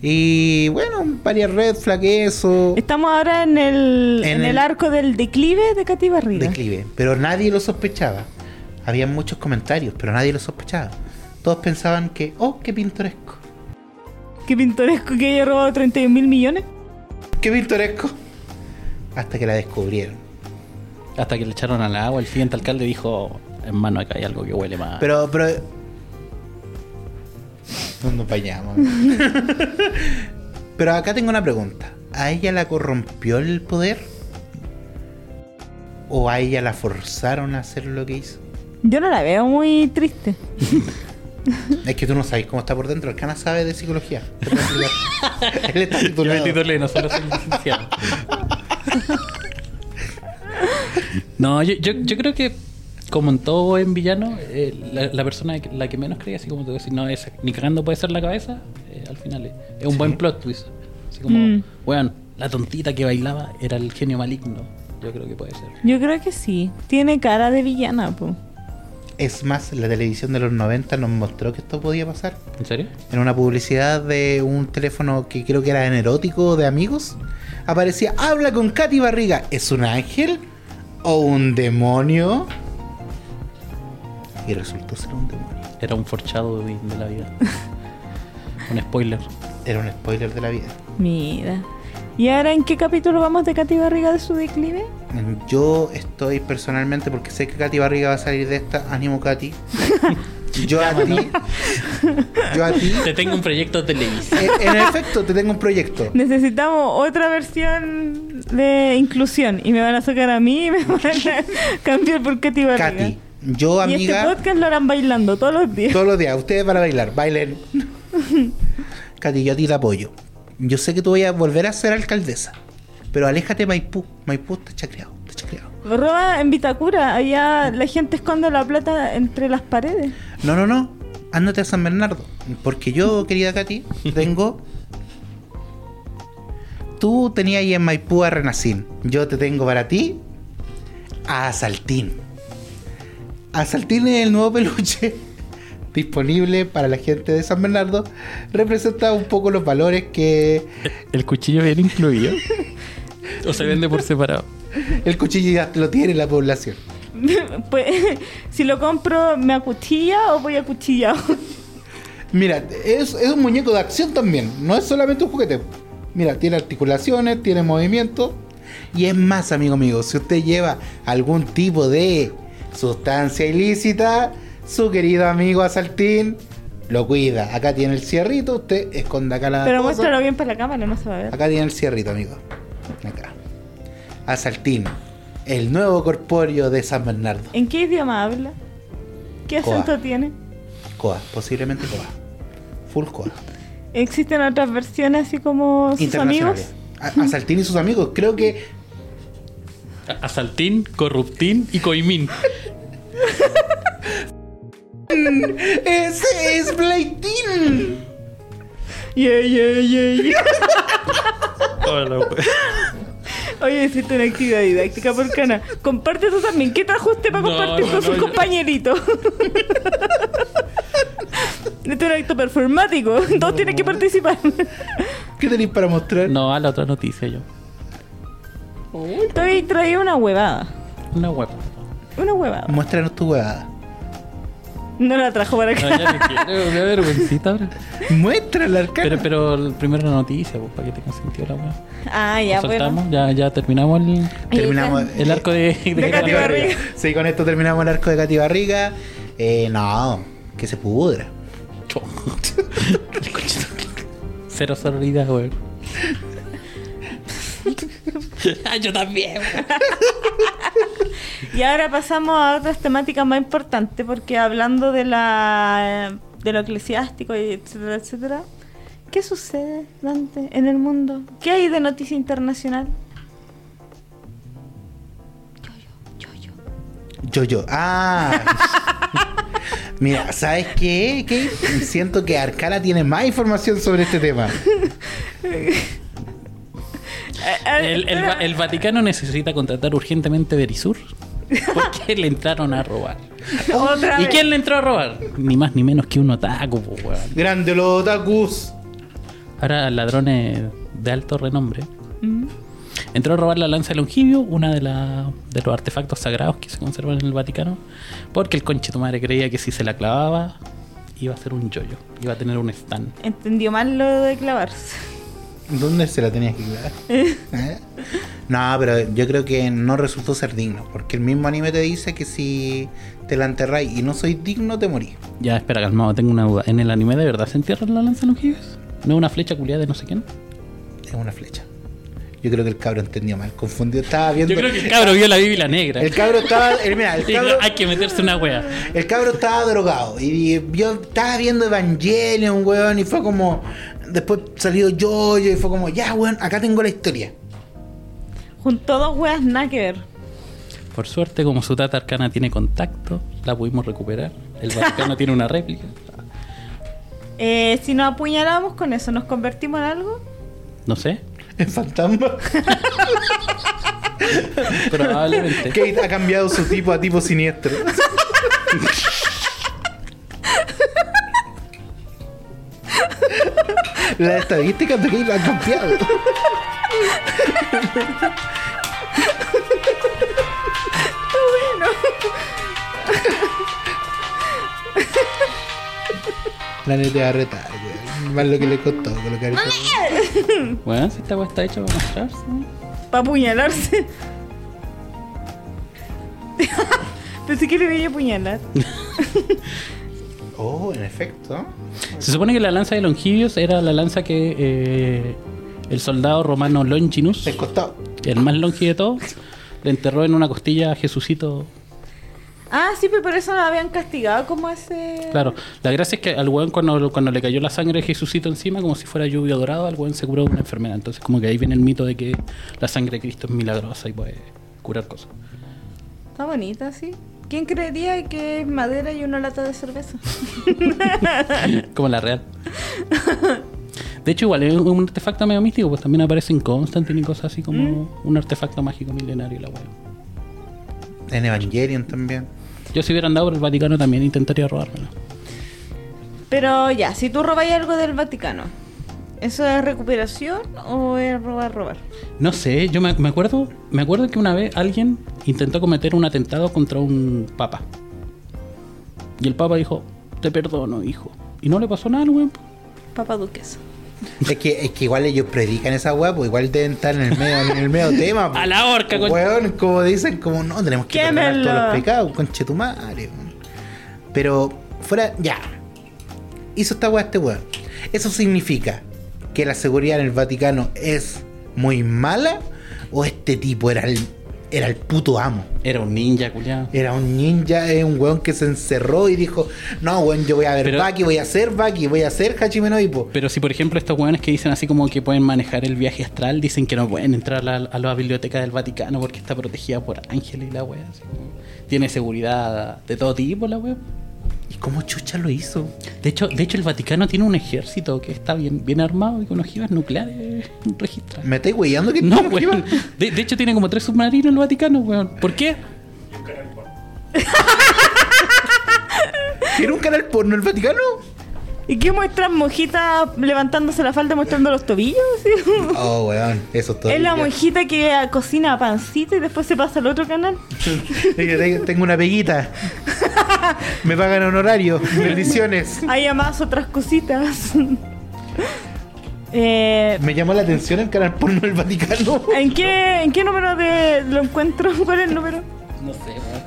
Y bueno, varias red flag eso. Estamos ahora en el, En en el, el- arco del declive de Katy Barriga. Declive. Pero nadie lo sospechaba. Había muchos comentarios, pero nadie lo sospechaba. Todos pensaban que, oh, qué pintoresco. Qué pintoresco que haya robado 31 mil millones. Qué pintoresco. Hasta que la descubrieron. Hasta que le echaron al agua, el siguiente alcalde dijo, hermano, acá hay algo que huele mal. Pero, pero. No nos bañamos. Pero acá tengo una pregunta. ¿A ella la corrompió el poder? ¿O a ella la forzaron a hacer lo que hizo? Yo no la veo muy triste. *laughs* Es que tú no sabes cómo está por dentro. El cana sabe de psicología. Él está Yo titulado. me titulé, no solo soy licenciado. No, yo, yo, yo creo que, como en todo buen villano, eh, la, la persona que- la que menos creía, así como te voy a decir, no, esa, ni cagando puede ser la cabeza, eh, al final es, es un Sí. buen plot twist. Así como, Mm. weón, la tontita que bailaba era el genio maligno. Yo creo que puede ser. Yo creo que sí. Tiene cara de villana, po. Es más, la televisión de los 90 nos mostró que esto podía pasar. ¿En serio? En una publicidad de un teléfono que creo que era en erótico de amigos, aparecía, habla con Katy Barriga. ¿Es un ángel o un demonio? Y resultó ser un demonio. Era un forchado de, de la vida. *laughs* un spoiler. Era un spoiler de la vida. Mira. ¿Y ahora en qué capítulo vamos de Katy Barriga de su declive? Yo estoy personalmente, porque sé que Katy Barriga va a salir de esta, ánimo Katy. *laughs* Yo a ti, *laughs* yo a ti, Te tengo un proyecto de televisión. en, en efecto, te tengo un proyecto. Necesitamos otra versión de inclusión y me van a sacar a mí y me van a cambiar por Katy Barriga. Katy, yo y este amiga, podcast lo harán bailando todos los días. todos los días, ustedes van a bailar, bailen. *laughs* Katy, yo a ti te apoyo. Yo sé que tú vas a volver a ser alcaldesa, pero aléjate Maipú. Maipú está chacreado, está chacreado. Roba en Vitacura, allá la gente esconde la plata entre las paredes. No, no, no. Ándate a San Bernardo. Porque yo, querida Katy, tengo. Tú tenías ahí en Maipú a Renacín. Yo te tengo para ti a Asaltín. Asaltín es el nuevo peluche *laughs* disponible para la gente de San Bernardo. Representa un poco los valores que *laughs* ¿El cuchillo viene incluido? *laughs* ¿O se vende por separado? el cuchillo ya lo tiene la población. pues, si lo compro, ¿me acuchilla o voy acuchillado? Mira, es, es un muñeco de acción también, no es solamente un juguete. Mira, tiene articulaciones, tiene movimiento. Y es más, amigo mío, si usted lleva algún tipo de sustancia ilícita, su querido amigo Asaltín lo cuida. Acá tiene el cierrito, usted esconde acá la Pero cosa. muéstralo bien para la cámara, no se va a ver. Acá tiene el cierrito, amigo. Acá. Asaltín, el nuevo corpóreo de San Bernardo. ¿En qué idioma habla? ¿Qué Coa. acento tiene? Coa, posiblemente Coa. Full Coa. ¿Existen otras versiones así como sus amigos? A- Asaltín y sus amigos, creo que Asaltín, Corruptín y Coimín. *laughs* ¡Ese es Bleitín! Yeah, yeah, yeah, yeah. Hola, we- Oye, hiciste una actividad didáctica por cana. Comparte tú también. ¿Qué trajo usted para No, compartir no, con no, sus yo- compañeritos? Esto es un acto performático. Todos tienen que participar. ¿Qué tenéis para mostrar? No, a la otra noticia yo. Estoy traído una huevada. Una web. Una huevada. Muéstranos tu huevada. No la trajo para No, acá. ya ni quiero, vergüencita ahora. Muéstrala, arcana. Pero, pero primero la noticia, pues, para que te consentió la web. Ah, ya, bueno. Ya, ya terminamos el, Terminamos el arco de, de, De Katy Barriga. Sí, con esto terminamos el arco de Katy Barriga. Eh, no, que se pudra. *laughs* Cero sororidad, güey. *laughs* Ah, Yo también, güey. *laughs* Y ahora pasamos a otras temáticas más importantes, porque hablando de la de lo eclesiástico y etcétera, etcétera, ¿qué sucede, Dante, en el mundo? ¿Qué hay de noticia internacional? Yo, yo. Ah. *laughs* Mira, ¿sabes qué? ¿Qué? Siento que Arcana tiene más información sobre este tema. El, el Va- el Vaticano necesita contratar urgentemente Verisur. Porque le entraron a robar. Otra ¿Y vez. quién le entró a robar? Ni más ni menos que un otaku, po, weón. Grande los otakus. Ahora ladrones de alto renombre. Mm. Entró a robar la lanza de Longibio, una de, la- de los artefactos sagrados que se conservan en el Vaticano, porque el conche tu madre creía que si se la clavaba iba a ser un yoyo, iba a tener un stand. Entendió mal lo de clavarse. ¿Dónde se la tenías que clavar? *laughs* ¿Eh? No, pero yo creo que no resultó ser digno. Porque el mismo anime te dice que si te la enterráis y no soy digno, te morís. Ya, espera, calmado, tengo una duda. ¿En el anime de verdad se entierra la lanza de Longibio? ¿No es una flecha culiada de no sé quién? es una flecha. Yo creo que el cabro entendió mal, confundió. Estaba viendo. Yo creo que el cabro vio la Biblia negra. *laughs* El cabro estaba. el- mira, el *laughs* cabro, hay que meterse una wea. el cabro estaba drogado. Y yo estaba viendo Evangelion, weón. Y fue como. Después salió yo y fue como, ya, weón, acá tengo la historia. Juntó dos weas nada que ver. Por suerte, como su tata arcana tiene contacto, la pudimos recuperar. El Vaticano *laughs* tiene una réplica. Eh, si nos apuñalamos con eso, ¿nos convertimos en algo? No sé, El fantasma. *laughs* probablemente. *laughs* Kate ha cambiado su tipo a tipo siniestro. Las estadísticas de Kate han cambiado. La neta va a retar. Más lo que le costó lo que Bueno, si esta wea está hecha para mostrarse. Para apuñalarse. *laughs* Pensé que le voy a apuñalar. *laughs* Oh, en efecto. Se supone que la lanza de Longivius era la lanza que eh, el soldado romano Longinus, El costado. el más longi de todos, le enterró en una costilla a Jesucito. Ah, sí, pero por eso lo habían castigado como ese. Claro, la gracia es que al weón cuando, cuando le cayó la sangre de Jesucito encima, como si fuera lluvia dorada, al weón se curó de una enfermedad. Entonces como que ahí viene el mito de que la sangre de Cristo es milagrosa y puede curar cosas. Está bonita, sí. ¿Quién creería que es madera y una lata de cerveza? *laughs* Como la real. De hecho, igual es un artefacto medio místico, pues también aparece en Constantine y cosas así como un artefacto mágico milenario la weón. En Evangelion también. Yo si hubiera andado por el Vaticano también intentaría robármelo. Pero ya, si tú robáis algo del Vaticano, ¿eso es recuperación o es robar, robar? No sé, yo me, me acuerdo me acuerdo que una vez alguien intentó cometer un atentado contra un papa. Y el papa dijo, te perdono, hijo. Y no le pasó nada al weón. Papa Duques. Es que, es que igual ellos predican esa weá, pues igual deben estar en el medio, en el medio tema. pues. *laughs* A la horca, con- Weón, como dicen, como no, tenemos que perdonar todos los pecados, conche tu madre. weón. Pero fuera, ya. Hizo esta weá este weón. ¿Eso significa que la seguridad en el Vaticano es muy mala? ¿O este tipo era el, era el puto amo? Era un ninja, culiado. Era un ninja, es un weón que se encerró y dijo, no, weón, yo voy a ver Pero- Baki, voy a hacer Baki, voy a hacer Hachime no Ippo". Pero si por ejemplo estos weones que dicen así como que pueden manejar el viaje astral, dicen que no pueden entrar a la, a la biblioteca del Vaticano porque está protegida por ángeles y la como- tiene seguridad de todo tipo la wea. ¿Y cómo chucha lo hizo? De hecho, de hecho el Vaticano tiene un ejército que está bien, bien armado y con ojivas nucleares registradas. ¿Me estáis weyando que No, weón. De, de hecho tiene como tres submarinos el Vaticano, weón. ¿Por qué? ¿Tiene un canal porno el Vaticano? ¿Y qué muestran monjitas levantándose la falda mostrando los tobillos? *laughs* Oh, weón, eso es todo. Es la monjita que cocina pancito y después se pasa al otro canal. *laughs* Tengo- una peguita. *laughs* Me pagan honorario. Bendiciones. Hay además otras cositas. Eh, Me llamó la atención el canal porno del Vaticano. ¿en, qué, ¿En qué número de lo encuentro? ¿Cuál es el número? No sé, weón.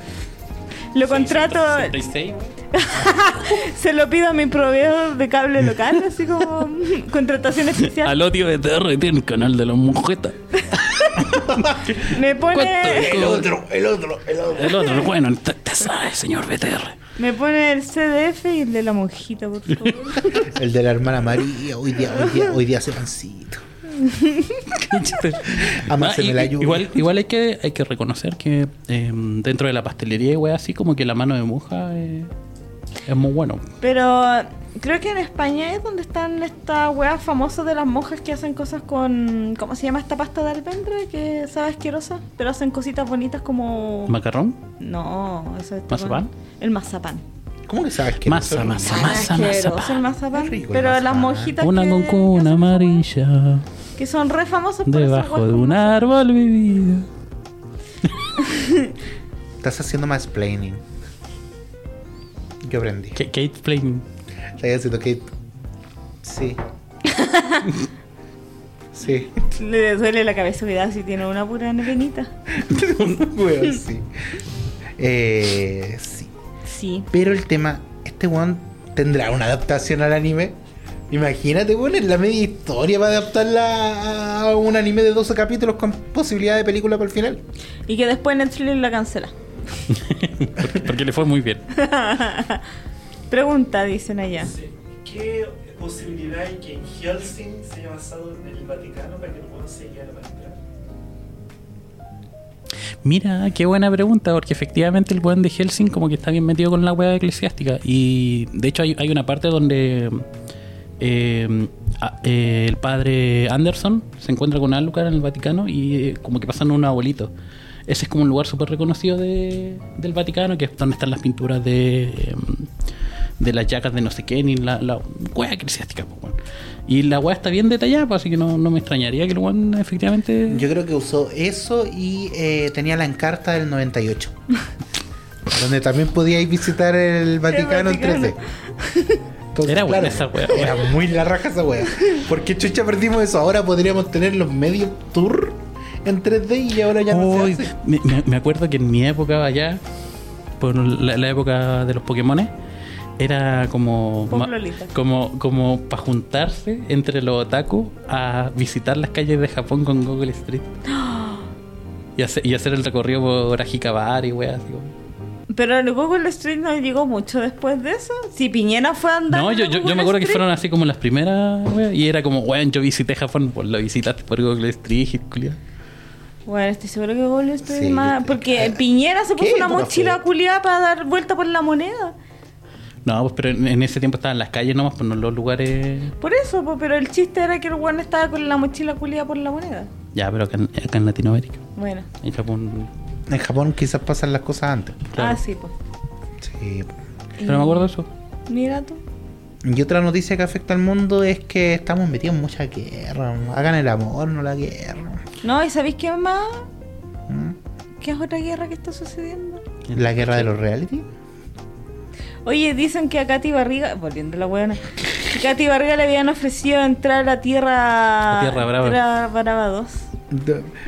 Lo contrato, 666, weón. *laughs* se lo pido a mi proveedor de cable local, así como *laughs* contratación especial. Aló, tío de TR tiene el canal de los mujetas. *laughs* Me ¿Cuánto pone? El otro, el otro, el otro. El otro, bueno, te, te sabe, señor BTR. me pone el CDF y el de la monjita, por favor. El de la hermana María. Hoy día, hoy día, hoy día hace pancito. Ah, y- la igual igual hay que hay que reconocer que eh, dentro de la pastelería y así como que la mano de monja eh, es muy bueno. Pero creo que en España es donde están estas weas famosas de las monjas que hacen cosas con. ¿Cómo se llama esta pasta de almendra? Que sabe asquerosa. Pero hacen cositas bonitas como. ¿Macarrón? no, eso es. ¿Mazapán? El mazapán. ¿Cómo que sabes que Masa, no? masa. Masa, asqueroso mazapán. el mazapán. Rico el Pero las mazapán. monjitas. Una que, con que cuna amarilla Que son re famosas por debajo de un árbol vivido. *laughs* Estás haciendo más planning. ¿Qué aprendí? K- Kate Flame. Estás haciendo Kate. Sí. *laughs* sí. Le duele la cabeza, cuidado si tiene una pura venita. *laughs* Weón, sí. Eh, sí. Sí. Pero el tema, este weón tendrá una adaptación al anime. Imagínate, weón, en la media historia para adaptarla a un anime de 12 capítulos con posibilidad de película para el final. Y que después Netflix la cancela. Porque, porque le fue muy bien. *laughs* Pregunta, dicen allá. ¿Qué posibilidad hay que en Helsing se haya basado en el Vaticano para que el weón se guiara para entrar? Mira, qué buena pregunta, porque efectivamente el buen de Helsing como que está bien metido con la hueá eclesiástica. Y de hecho hay, hay una parte donde eh, a- eh, el padre Anderson se encuentra con Alucard en el Vaticano y eh, como que pasan un abuelito. Ese es como un lugar súper reconocido de- del Vaticano, que es donde están las pinturas de, eh, de las llagas de no sé qué, ni la, la hueá eclesiástica. pues, weón. Y la hueá está bien detallada, pues, así que no, no me extrañaría que el buen efectivamente... Yo creo que usó eso y eh, tenía la encarta del 98. *laughs* donde también podíais visitar el Vaticano, en Vaticano. 3D. Entonces, Era buena esa wea. Era muy la raja esa wea. Porque chucha perdimos eso. Ahora podríamos tener los medios tour en 3D y ahora ya no Uy, se hace. me, acuerdo que en mi época allá, por la, la época de los Pokémones, era como ma- como como para juntarse entre los otaku a visitar las calles de Japón con Google Street. *gasps* Y hacer, y hacer el recorrido por Ajikabar y weas. así como. Pero el Google Street no llegó mucho después de eso. Si Piñera fue a andar. No, yo, yo, me acuerdo que fueron así como las primeras, y era como, weón, yo visité Japón, pues lo visitaste por Google Street, y culiao. Bueno, estoy seguro que Google Street Sí, más. Porque eh, Piñera se ¿qué puso una mochila culiada para dar vuelta por la moneda. No, pues pero en, ese tiempo estaban las calles nomás, pues no en los lugares. Por eso, po, pero el chiste era que el weón estaba con la mochila culiada por la moneda. Ya, pero acá, en- acá en Latinoamérica. Bueno. En Japón. En Japón quizás pasan las cosas antes. Claro. Ah, sí, pues. Sí. Pero me acuerdo de eso. Mira tú. Y otra noticia que afecta al mundo es que estamos metidos en mucha guerra. Hagan el amor, no la guerra. No, ¿y sabéis qué más? ¿Mm? ¿Qué es otra guerra que está sucediendo? La guerra de los reality. Oye, dicen que a Katy Barriga, volviendo a la buena, que Katy Barriga le habían ofrecido entrar a Tierra, A Tierra Brava. Tierra Brava 2.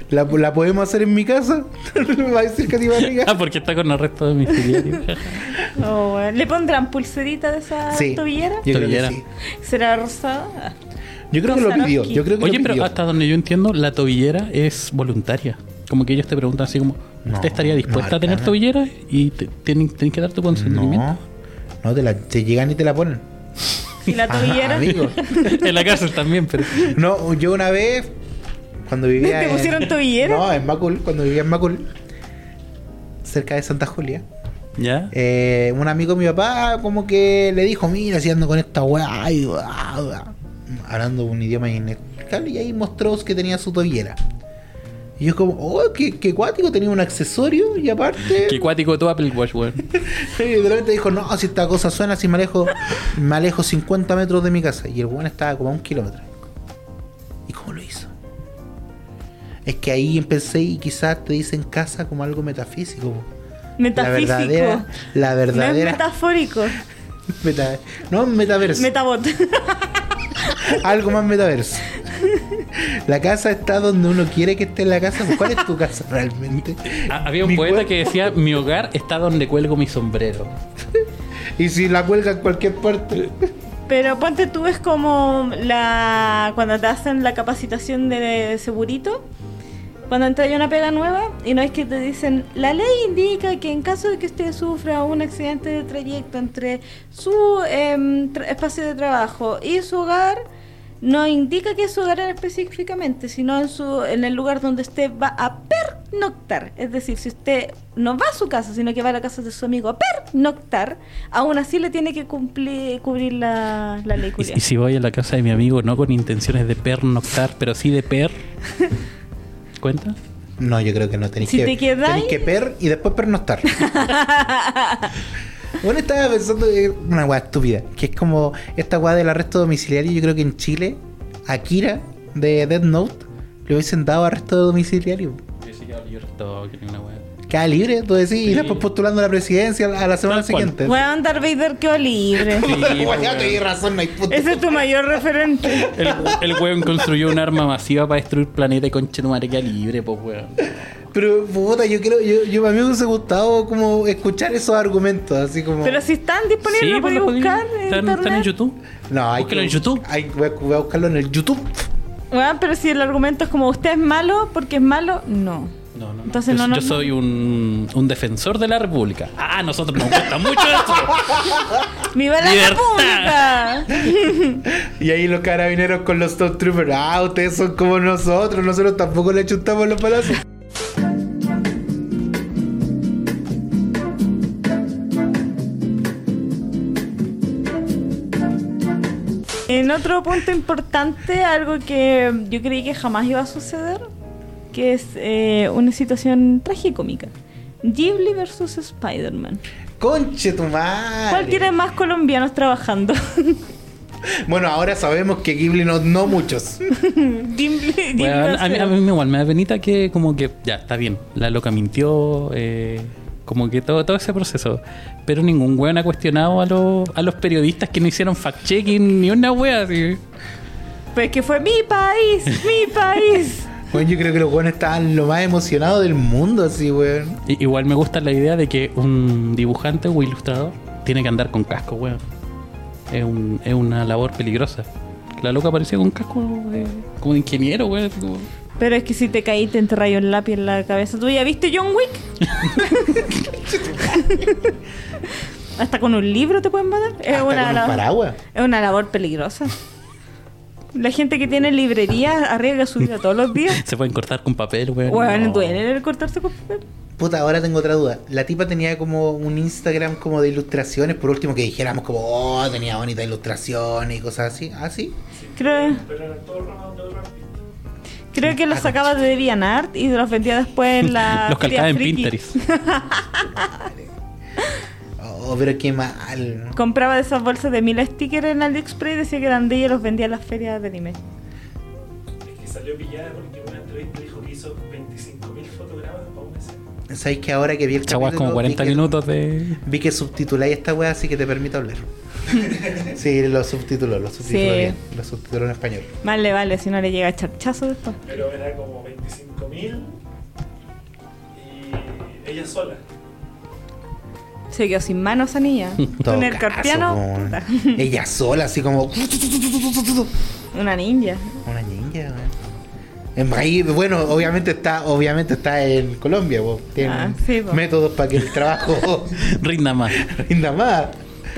¿La, la podemos hacer en mi casa? *laughs* Va a decir Katy Barriga. *laughs* Ah, porque está con arresto domiciliario. Oh, bueno. ¿Le pondrán pulserita de esa Sí. tobillera? Yo creo que Tobillera. sí. ¿Será rosada? Ah. Yo creo que lo pidió. Yo creo que Oye, lo pero pidió. hasta donde yo entiendo, la tobillera es voluntaria. Como que ellos te preguntan así como, No, ¿usted estaría dispuesta no, a tener tobillera? Y te, tienen, tienen que dar tu consentimiento. No, no te, la, te llegan y te la ponen. ¿Y la Ajá, tobillera? amigo. *laughs* en la cárcel también, pero... No, yo una vez, cuando vivía ¿Te en- pusieron tobillera? No, en Macul, cuando vivía en Macul, cerca de Santa Julia. ¿Ya? eh, un amigo de mi papá como que le dijo, mira, si ando con esta weá, y bla, bla", hablando un idioma inexplicable, y ahí mostró que tenía su tobillera. Y yo como, oh, qué, qué cuático, tenía un accesorio y aparte... *laughs* Qué cuático tu Apple Watch, weón. *laughs* Y de repente dijo, no, si esta cosa suena, si me alejo, me alejo 50 metros de mi casa. Y el weón estaba como a un kilómetro. ¿Y cómo lo hizo? Es que ahí empecé y quizás te dicen casa como algo metafísico. Metafísico. La verdadera, la No es verdadera metafórico. *laughs* meta- no metaverso, Metabot. *laughs* algo más metaverso. La casa está donde uno quiere que esté la casa. ¿Cuál es tu casa realmente? Había un Mi poeta cuerpo. que decía, mi hogar está donde cuelgo mi sombrero. *laughs* Y si la cuelga en cualquier parte. Pero ponte tú es como la cuando te hacen la capacitación de segurito, cuando entra una pega nueva y no es que te dicen, la ley indica que en caso de que usted sufra un accidente de trayecto entre su tra- espacio de trabajo y su hogar, no indica que es su hogar específicamente, sino en su en el lugar donde usted va a pernoctar. Es decir, si usted no va a su casa, sino que va a la casa de su amigo a pernoctar, aún así le tiene que cumplir cubrir la, la ley y si voy a la casa de mi amigo, no con intenciones de pernoctar, pero sí de per... *laughs* ¿Cuenta? No, yo creo que no tenéis Si que te quedáis- tenéis que per y después pernoctar. *laughs* bueno, estaba pensando en una weá estúpida, que es como esta weá del arresto domiciliario. Yo creo que en Chile, Akira de Death Note le hubiesen dado arresto domiciliario. Queda libre, tú decís, y Sí. después postulando a la presidencia a la semana siguiente. Weón, Darth Vader quedó libre. Sí, *laughs* razón, no hay punto. Ese es tu mayor referente. El, el weón construyó un arma masiva para destruir planeta y conchetumare queda libre, pues weón. Pero, puta, yo creo, yo, yo a mí me hubiese gustado como escuchar esos argumentos, así como. Pero si están disponibles, Sí, pues podéis buscar en están, en YouTube. no, hay búsquelo que, en YouTube. hay- voy, a, voy a buscarlo en el YouTube. Bueno, pero si el argumento es como usted es malo porque es malo, no. No, no, no. Entonces yo, no, no, yo no. soy un, un defensor de la República. Ah, a nosotros nos gusta mucho eso. ¡Viva la Libertad. República! *laughs* Y ahí los carabineros con los Top Troopers. Ah, ustedes son como nosotros. Nosotros tampoco le chutamos los palazos. En otro punto importante, algo que yo creí que jamás iba a suceder, que es eh, una situación tragicómica. Ghibli versus Spider-Man. Conche tu madre. ¿Cuál tiene más colombianos trabajando? *laughs* Bueno, ahora sabemos que Ghibli no, no muchos. *laughs* Ghibli, Ghibli Bueno, a, mí, a mí igual me da penita que como que ya, está bien, la loca mintió, eh, como que todo, todo ese proceso. Pero ningún weón ha cuestionado a, los a los periodistas que no hicieron fact-checking ni una wea así. Pues que fue mi país, mi país. Bueno, yo creo que los weones estaban lo más emocionados del mundo, así, weón. Igual me gusta la idea de que un dibujante o ilustrador tiene que andar con casco, weón. Es, un, es una labor peligrosa. La loca parecía con casco eh, como de ingeniero, weón. como- Pero es que si te caí te enterrayó un lápiz en la cabeza. ¿Tú ya viste John Wick? *laughs* Hasta con un libro te pueden matar. Es Hasta una, con un labor, paraguas. es una labor peligrosa. La gente que tiene librería arriesga su vida todos los días. *laughs* Se pueden cortar con papel, weón. Bueno, No. duele el cortarse con papel. Puta, ahora tengo otra duda. La tipa tenía como un Instagram como de ilustraciones, por último que dijéramos como, oh, tenía bonita ilustración y cosas así. ¿Ah, sí? Creo, Pero eran todos ramos de otra artista. creo que los sacaba de DeviantArt y los vendía después en *laughs* la. Los calcaba en. Pinterest. *laughs* Oh, pero qué mal. Compraba de esas bolsas de mil stickers en AliExpress y decía que eran de ella y los vendía en las ferias de anime. Es que salió pillada porque en una entrevista dijo que hizo 25.000 fotogramas para una escena. ¿Sabéis que ahora que vi el es como capítulo, 40 vi que- minutos de. Vi que subtituláis esta weá, así que te permito hablar. *laughs* sí, los subtítulos, los subtítulos Sí. bien. Los subtítulos en español. Más le vale si no le llega charchazo después. Pero era como 25.000 y ella sola. Se quedó sin manos esa niña. *laughs* Con el carpiano. Ella sola, así como. una ninja. Una ninja. En ahí, bueno, obviamente está, obviamente está en Colombia, tiene Ah, sí, métodos para que el trabajo *laughs* Rinda más. *laughs* rinda más.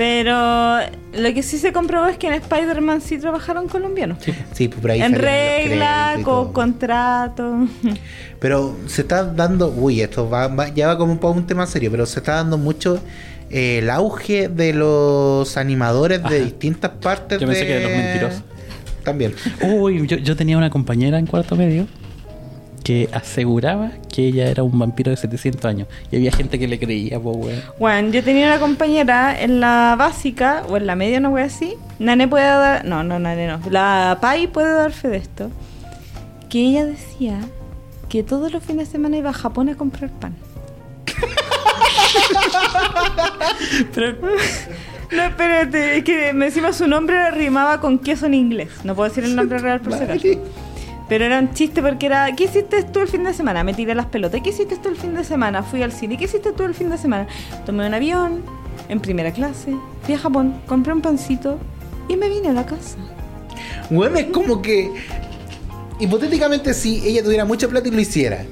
Pero lo que sí se comprobó es que en Spider-Man sí trabajaron colombianos. Sí, pues por ahí en regla, con todo. contrato. *laughs* Pero se está dando, uy, esto va, va- ya va como para un tema serio, pero se está dando mucho eh, el auge de los animadores de distintas partes Yo pensé de... que de los mentirosos. También. Uy, yo, yo tenía una compañera en cuarto medio que aseguraba que ella era un vampiro de 700 años. Y había gente que le creía, po, weón. Bueno, yo tenía una compañera en la básica, o en la media, no voy así. Nane puede dar. No, no, Nane no. La Pai puede dar fe de esto. Que ella decía que todos los fines de semana iba a Japón a comprar pan. *laughs* Pero, No, espérate, es que me encima su nombre rimaba con queso en inglés. No puedo decir el nombre real por si acaso. Pero era un chiste porque era, ¿qué hiciste tú el fin de semana? Me tiré las pelotas. ¿Qué hiciste tú el fin de semana? Fui al cine. ¿Qué hiciste tú el fin de semana? Tomé un avión en primera clase, fui a Japón, compré un pancito y me vine a la casa. Bueno, es como que, hipotéticamente, si ella tuviera mucha plata y lo hiciera,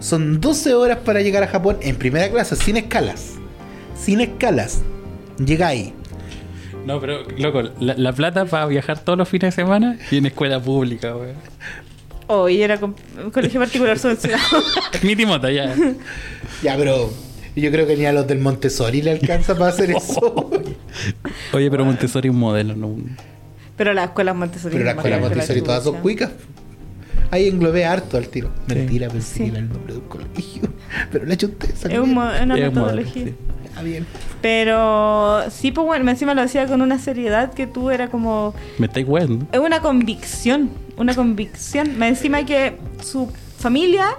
son 12 horas para llegar a Japón en primera clase, sin escalas. Sin escalas. Llega ahí. no, pero, loco, la, la plata para viajar todos los fines de semana y en escuela pública, weón. Hoy era con, un colegio particular subvencionado. *laughs* Mi timota, ya. Ya, pero yo creo que ni a los del Montessori le alcanza para hacer eso. *laughs* Oye, pero Montessori es un modelo, no un- Pero las escuelas Montessori. Pero la son escuela más grandes que Montessori la todas son cuicas. Ahí englobé harto al tiro. Sí. Mentira, pensé Sí. que era el nombre de un colegio. *laughs* Pero la chunté. Es un mo- una Es un modelo, metodología. sí. Ah, bien. Pero sí, pues bueno, encima lo decía con una seriedad que tú era como... Me estáis. Es una convicción, una convicción. Más encima que su familia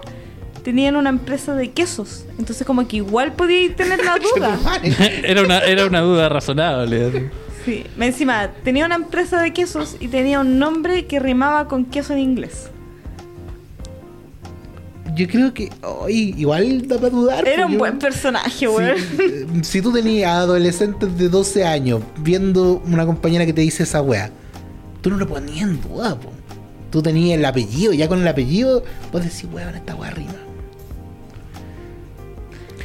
tenían una empresa de quesos. Entonces como que igual podía tener la *laughs* duda. *laughs* era, una, era una duda razonable. así. Sí. Más encima, tenía una empresa de quesos y tenía un nombre que rimaba con queso en inglés. yo creo que ay, igual da para dudar. Era un buen personaje, weón. Si, si tú tenías adolescentes de 12 años viendo una compañera que te dice esa wea, tú no lo ponías en duda, po. Tú tenías el apellido, ya con el apellido, vos decís, weón, esta wea arriba.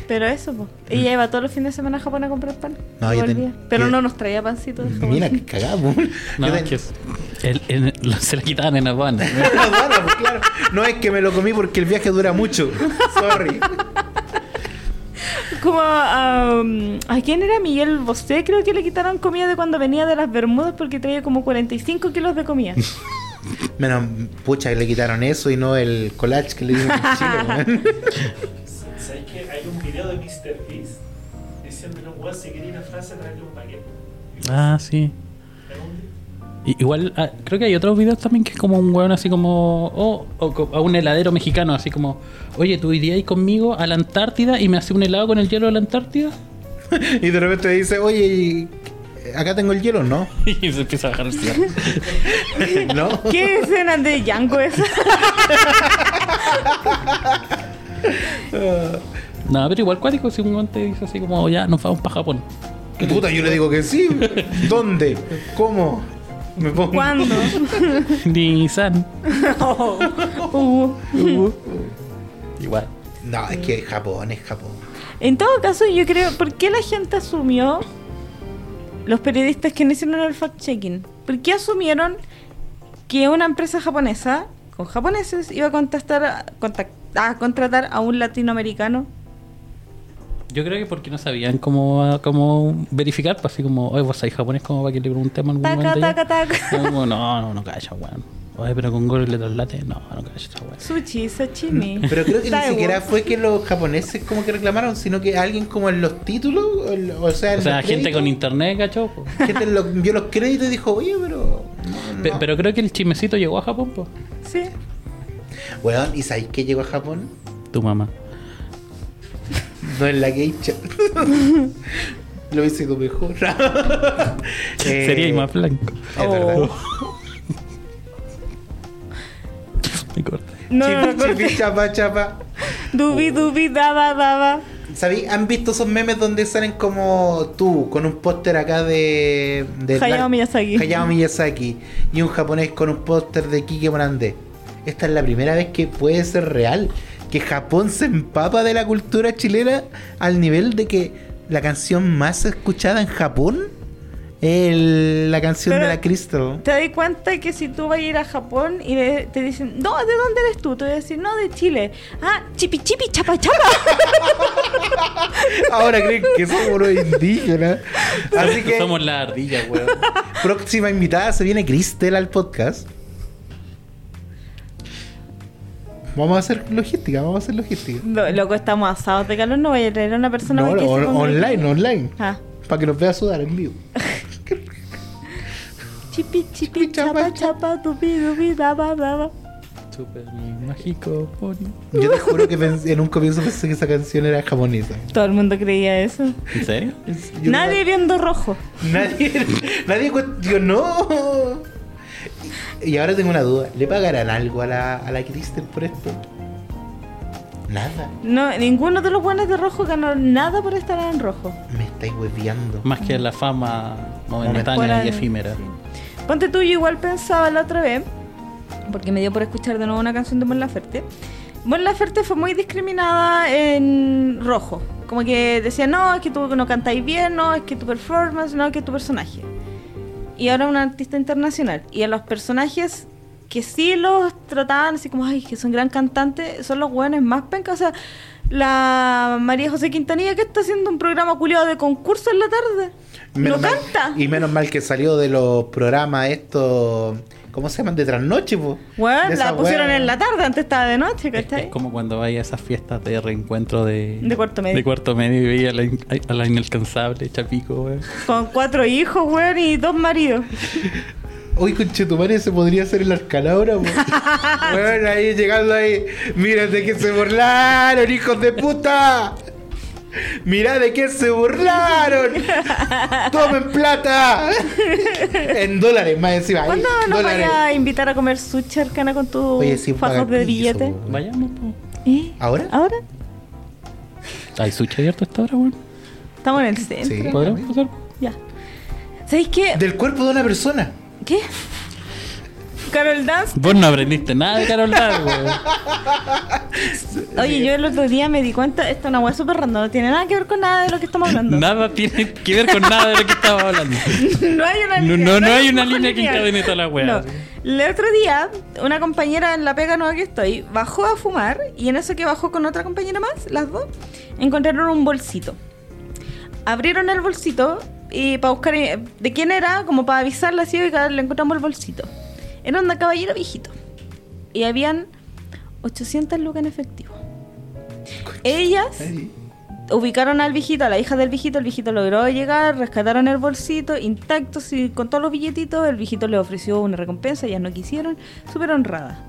Pero eso, pues. Ella iba todos los fines de semana a Japón a comprar pan. No, yo ten- volvía. Pero no nos traía pancito. de Japón. Mira, que cagada, po. No, ten- que es- el- el- lo- se la quitaban en aduana. La aduana, pues, claro. No es que me lo comí porque el viaje dura mucho. Sorry. Como a, um, a quién era Miguel Bosé, creo que le quitaron comida de cuando venía de las Bermudas porque traía como 45 kilos de comida. *laughs* Menos, pucha, que le quitaron eso y no el collage que le dieron en Chile, *laughs* weón. ¿Sabes que hay un video de Mr. Beast diciendo que un weón se quería ir a Francia a traerle un paquete? Ah, sí. Igual, ah, creo que hay otros videos también que es como un weón así como. Oh, o co- a un heladero mexicano, así como. Oye, tú irías conmigo a la Antártida y me haces un helado con el hielo de la Antártida. *laughs* Y de repente dice, oye, y- acá tengo el hielo, ¿no? *laughs* y se empieza a bajar *laughs* el cielo. ¿No? ¿Qué escena de Django esa? *laughs* No, pero igual cuático si un weón te dice así como, ya, nos vamos para Japón. Puta, yo le digo que sí. ¿Dónde? ¿Cómo? Me pongo. ¿Cuándo? Nissan. Oh. Uh. Igual. No, es que Japón es Japón. En todo caso, yo creo, ¿por qué la gente asumió, los periodistas que no hicieron el fact-checking, ¿por qué asumieron que una empresa japonesa con japoneses iba a a contratar a un latinoamericano? Yo creo que porque no sabían cómo, cómo verificar, pues así como, oye, vos sabés japonés como para que le preguntemos algún Taca, momento ya?" taca, taca. No, no, no calla, weón. Oye, pero con Goro y le traslate, no, no calla esa weón. Sushi, sashimi. *laughs* Pero creo que ni siquiera fue que los japoneses como que reclamaron, sino que alguien como en los títulos, o, sea, en O sea, gente con internet, cacho. *laughs* gente vio los créditos y dijo, oye, pero... no, Pe- no". Pero creo que el chismecito llegó a Japón, pues. Sí. Weón, ¿y sabéis que llegó a Japón? Tu mamá. No es la geisha. *laughs* Lo hubiese sido mejor. Eh, Sería más blanco. Es verdad. No, Chipi, chipi, chapa, chapa. Dubi, dubi, daba, daba. ¿Sabí? ¿Han visto esos memes donde salen como tú, con un póster acá de... de Hayao Miyazaki. Hayao Miyazaki. Y un japonés con un póster de Kike Morandé. Esta es la primera vez que puede ser real. Que Japón se empapa de la cultura chilena al nivel de que la canción más escuchada en Japón el- la canción Pero- de la Cristo. Te das cuenta que si tú vas a ir a Japón y le- te dicen, no, ¿de dónde eres tú? Te voy a decir, no, de Chile. Ah, chipi, chipi, chapa, chapa. *laughs* Ahora creen que somos los indígenas. Así que Somos la ardilla, weón. próxima invitada se viene Cristel al podcast. Vamos a hacer logística, vamos a hacer logística. Lo- Loco, estamos asados de calor. No voy a traer a una persona No, que on- online, online. Ah. Para que nos vea sudar en vivo. *laughs* Chipi, chipi, chapa, chapa, dubi, dubi, daba, daba. Super mágico, pony. Yo te juro que en un comienzo pensé que esa canción era japonesa. Todo el mundo creía eso. ¿En serio? Yo Nadie viendo rojo. no- nadie, nadie cuestionó. Y ahora tengo una duda. ¿Le pagarán algo a la, a la Cristel por esto? Nada. No, ninguno de los buenos de rojo ganó nada por estar en rojo. Me estáis hueviando. Más que la fama momentánea Fuera y efímera. sí. Ponte tú, yo igual pensaba la otra vez, porque me dio por escuchar de nuevo una canción de Mon Laferte. Mon Laferte fue muy discriminada en rojo. Como que decía, no, es que tú no cantáis bien, no, es que tu performance, no, es que tu personaje. Y ahora una artista internacional. Y a los personajes que sí los trataban así como, ay, que son gran cantantes, son los buenos más pencas. O la María José Quintanilla que está haciendo un programa culiado de concurso en la tarde. Menos no mal- canta. y menos mal que salió de los programas estos. ¿Cómo se llaman? De trasnoche, po. Bueno, De la pusieron wea. en la tarde, antes estaba de noche, Es, es ¿cachai? como cuando vaya a esas fiestas de reencuentro de... De cuarto medio. De cuarto medio y veía a la, in- a la inalcanzable Chapico, weón. Con cuatro hijos, weón, y dos maridos. *laughs* Hoy con Chetumare se podría hacer el arcanabra, po. *laughs* bueno, ahí llegando ahí. Mira de qué se burlaron, hijos de puta. Mira de qué se burlaron. Tomen plata. en dólares, más encima. ¿Cuándo nos dólares. vaya a invitar a comer sushi arcana con tus Oye, sí, fajos de billete? Vayamos, po. ¿Eh? ¿Ahora? ¿Ahora? ¿Hay sushi abierto a esta hora, weón? Estamos en el centro. Sí. ¿Podríamos pasar? Ya. ¿Sabéis qué? Del cuerpo de una persona. ¿Qué? Carol Dance. Vos no aprendiste nada de Carol Dance, weón. Oye, yo el otro día me di cuenta, esto es una weá súper random, no tiene nada que ver con nada de lo que estamos hablando. *laughs* Nada tiene que ver con nada de lo que estaba hablando. *laughs* no hay una No, línea. no, no hay una un línea que encadene toda la weá. No. El otro día, una compañera en la pega nueva que estoy bajó a fumar y en eso que bajó con otra compañera más, las dos, encontraron un bolsito. Abrieron el bolsito y para buscar eh, de quién era, como para avisarle así, oiga, le encontramos el bolsito. Era un caballero viejito. Y habían 800 lucas en efectivo. Ellas ubicaron al viejito, a la hija del viejito, el viejito logró llegar, rescataron el bolsito intacto, con todos los billetitos, el viejito le ofreció una recompensa, ellas no quisieron, súper honrada.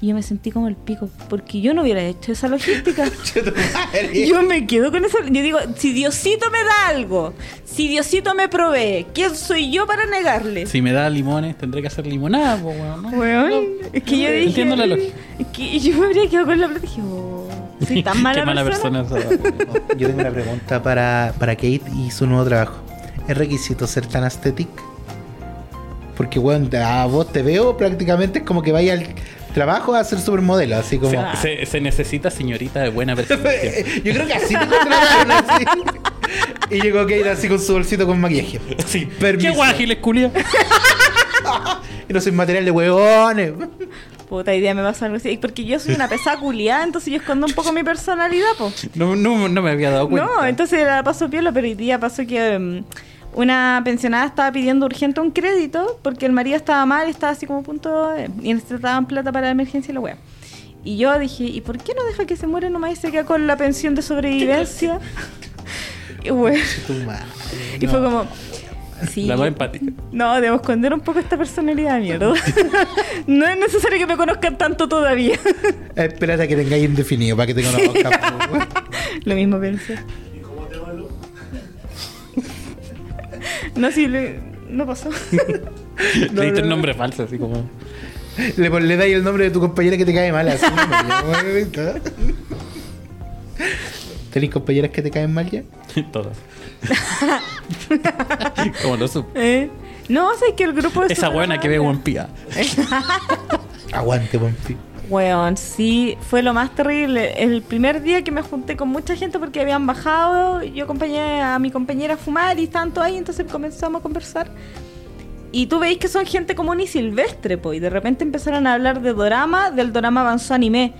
Y yo me sentí como el pico, porque yo no hubiera hecho esa logística. *laughs* Yo me quedo con eso. Yo digo, si Diosito me da algo, si Diosito me provee, ¿quién soy yo para negarle? Si me da limones, tendré que hacer limonada, po, weón. ¿no? Weón, es que yo dije. Entiendo la lógica. Es que yo me habría quedado con la plata y dije, oh, soy *laughs* tan mala, Qué mala persona. esa, weón. *laughs* Yo tengo una pregunta para, para Kate y su nuevo trabajo. ¿Es requisito ser tan estético? Porque, bueno, a vos te veo prácticamente es como que vaya al trabajo a ser supermodelo, así como... Se, se- se necesita señorita de buena presentación. *laughs* Yo creo que así te contrataron, así. Y llegó Kate así con su bolsito con maquillaje. Sí. Permiso. Qué guajiles, culia. *laughs* Y no soy material de huevones. Puta idea me pasa algo así. Porque yo soy una pesada culiada, entonces yo escondo un poco mi personalidad, po. No, no, no me había dado cuenta. No, entonces la paso piola, pero hoy día pasó que mm, una pensionada estaba pidiendo urgente un crédito porque el marido estaba mal y estaba así como a punto de- y necesitaban plata para la emergencia y la wea. Y yo dije, ¿y por qué no deja que se muere nomás y se queda con la pensión de sobrevivencia? *laughs* y, madre. y fue como, sí. La más empática. No, debo esconder un poco esta personalidad de mierda. *laughs* no es necesario que me conozcan tanto todavía. Espérate a que tengáis indefinido para que te conozcan. *laughs* Lo mismo pensé. No, sí, le- no pasó. *laughs* Le diste no, el no. nombre falso, así como. Le, pon- le dais el nombre de tu compañera que te cae mal. Así. *laughs* ¿Tenéis compañeras que te caen mal ya? *laughs* Todas. como lo supo. ¿Eh? No, sé que el grupo es Esa buena que ve. One Piece. Aguante, buen pi. Weón, sí, fue lo más terrible. El primer día que me junté con mucha gente porque habían bajado, yo acompañé a mi compañera a fumar y estaban todos ahí, entonces comenzamos a conversar. Y tú veis que son gente común y silvestre, pues, y de repente empezaron a hablar de dorama, del dorama avanzó anime.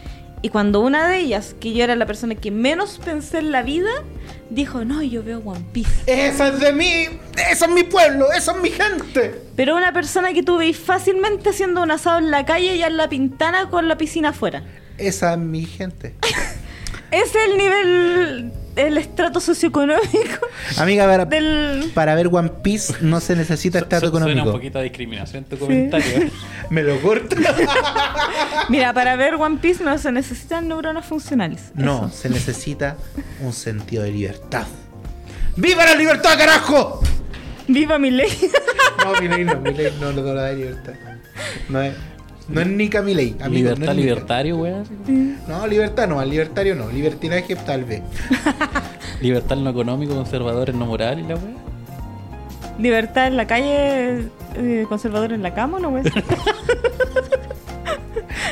Y cuando una de ellas, que yo era la persona que menos pensé en la vida, dijo, no, yo veo One Piece. Esa es de mí, eso es mi pueblo, eso es mi gente. Pero una persona que tú veis fácilmente haciendo un asado en la calle y en la pintana con la piscina afuera. Esa es mi gente. *laughs* Ese es el nivel, el estrato socioeconómico Amiga, para, del... para ver One Piece no se necesita estatus Su- Suena un económico. poquito de discriminación tu comentario. Me lo corto. *laughs* Mira, para ver One Piece no se necesitan neuronas funcionales. No, Eso. se necesita un sentido de libertad. ¡Viva la libertad, carajo! Viva mi ley. *laughs* No, mi ley no, mi ley no, no, no da libertad. No es, no es ni Camilei, amigo. Libertad, no es Nica. libertario, weón. No, libertad no, al libertario no, libertinaje tal vez. *laughs* Libertad en lo económico, conservador en lo moral y la weón. Libertad en la calle, eh, conservador en la cama, ¿no, güey? *laughs*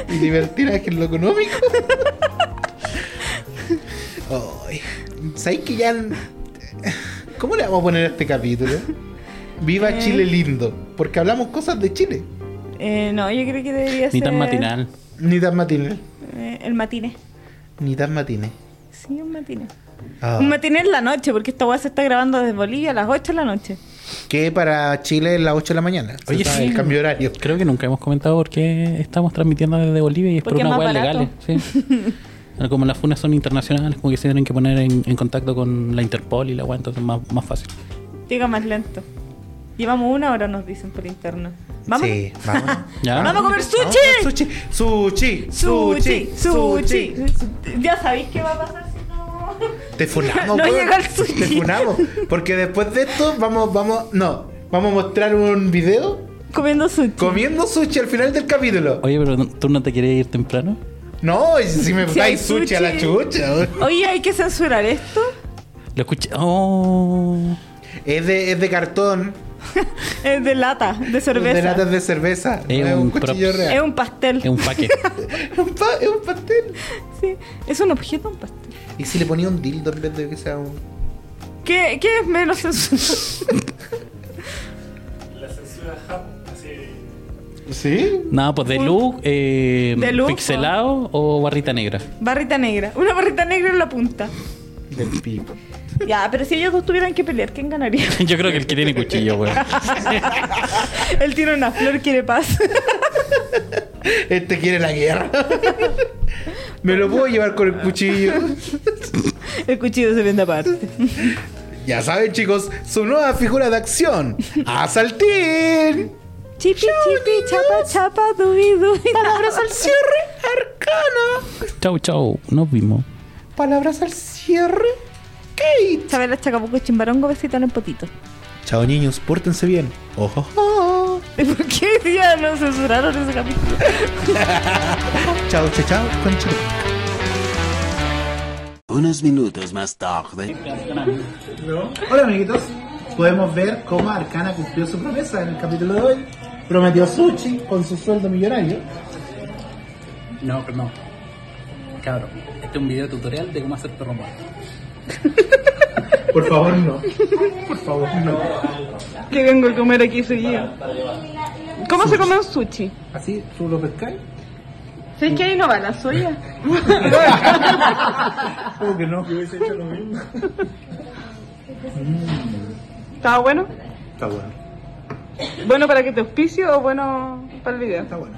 Y libertinaje en lo económico. Ay, ¿Sabéis que ya... ¿Cómo le vamos a poner a este capítulo? Viva Eh. Chile lindo, porque hablamos cosas de Chile, Eh, no, yo creo que debería Ni ser... tan matinal. ni tan matines, eh, el matine. ni tan matines. Sí, un matine. Ah. Un matine en la noche, porque esta weá se está grabando desde Bolivia a las 8 de la noche. Que para Chile es las 8 de la mañana. Oye, sí. el cambio de horario. Creo que nunca hemos comentado por qué estamos transmitiendo desde Bolivia y es Porque por una legales. Sí. *laughs* Bueno, Como las funas son internacionales, como que se tienen que poner en, en contacto con la Interpol y la weá, entonces es más, más fácil. Diga más lento. Llevamos una hora, nos dicen por interno. ¿Vamos? Sí, vamos. *laughs* ¿Ya? ¡Vamos a comer sushi! sushi, sushi, Sushi, sushi. Ya sabéis qué va a pasar Te funamos, No weón. llega el sushi. Te funamos. Porque después de esto, vamos, vamos, no. Vamos a mostrar un video Comiendo sushi. comiendo sushi al final del capítulo. Oye, pero ¿tú no te querías ir temprano? No, y si me *laughs* Si hay gustáis sushi a la sushi. chucha. weón. Oye, hay que censurar esto. Lo escuché. Oh. Es de, es de cartón, *laughs* Es de lata, de cerveza. de latas de cerveza. Es no es un un cuchillo real. Es un pastel. Es un paque. *laughs* Es un pa- es un pastel. Sí, es un objeto, un pastel. ¿Y si le ponía un dildo en vez de que sea un.? ¿Qué, qué es menos censura? La censura Japón, así. ¿Sí? Nada, pues de luz, eh, De luz, pixelado o barrita negra. barrita negra. Una barrita negra en la punta. Del pico. Ya, pero si ellos dos tuvieran que pelear, ¿quién ganaría? *laughs* Yo creo que el que tiene cuchillo, weón. *laughs* Él tiene una flor, quiere paz. Este quiere la guerra. *laughs* Me lo puedo llevar con el cuchillo. *laughs* El cuchillo se vende aparte. Ya saben, chicos, su nueva figura de acción. ¡Asaltín! Chipi, chipi, chapa, chapa, dubi, dubi. Palabras al cierre, arcana. Chau, chau. Nos vimos. Palabras al cierre, Kate. Chabela, chacabuco, chimbarongo, besito en el potito. Chao niños, pórtense bien. Ojo. ¿Y por qué ya no censuraron ese capítulo? *laughs* Chao, chao, chao, concha. Unos minutos más tarde. Hola amiguitos, podemos ver cómo Arcana cumplió su promesa en el capítulo de hoy. Prometió sushi con su sueldo millonario. No, pero no. Cabrón, este es un video tutorial de cómo hacer perro muerto. *laughs* Por favor, no. Por favor, no. Que vengo a comer aquí seguido. ¿Cómo se come un sushi? Así, tú lo pescáis. ¿Sabes que ahí no va la soya? *laughs* ¿Cómo que no? Yo hubiese hecho lo mismo. *laughs* ¿Estaba bueno? Está bueno, ¿Bueno para que te auspicio o bueno para el video? está bueno.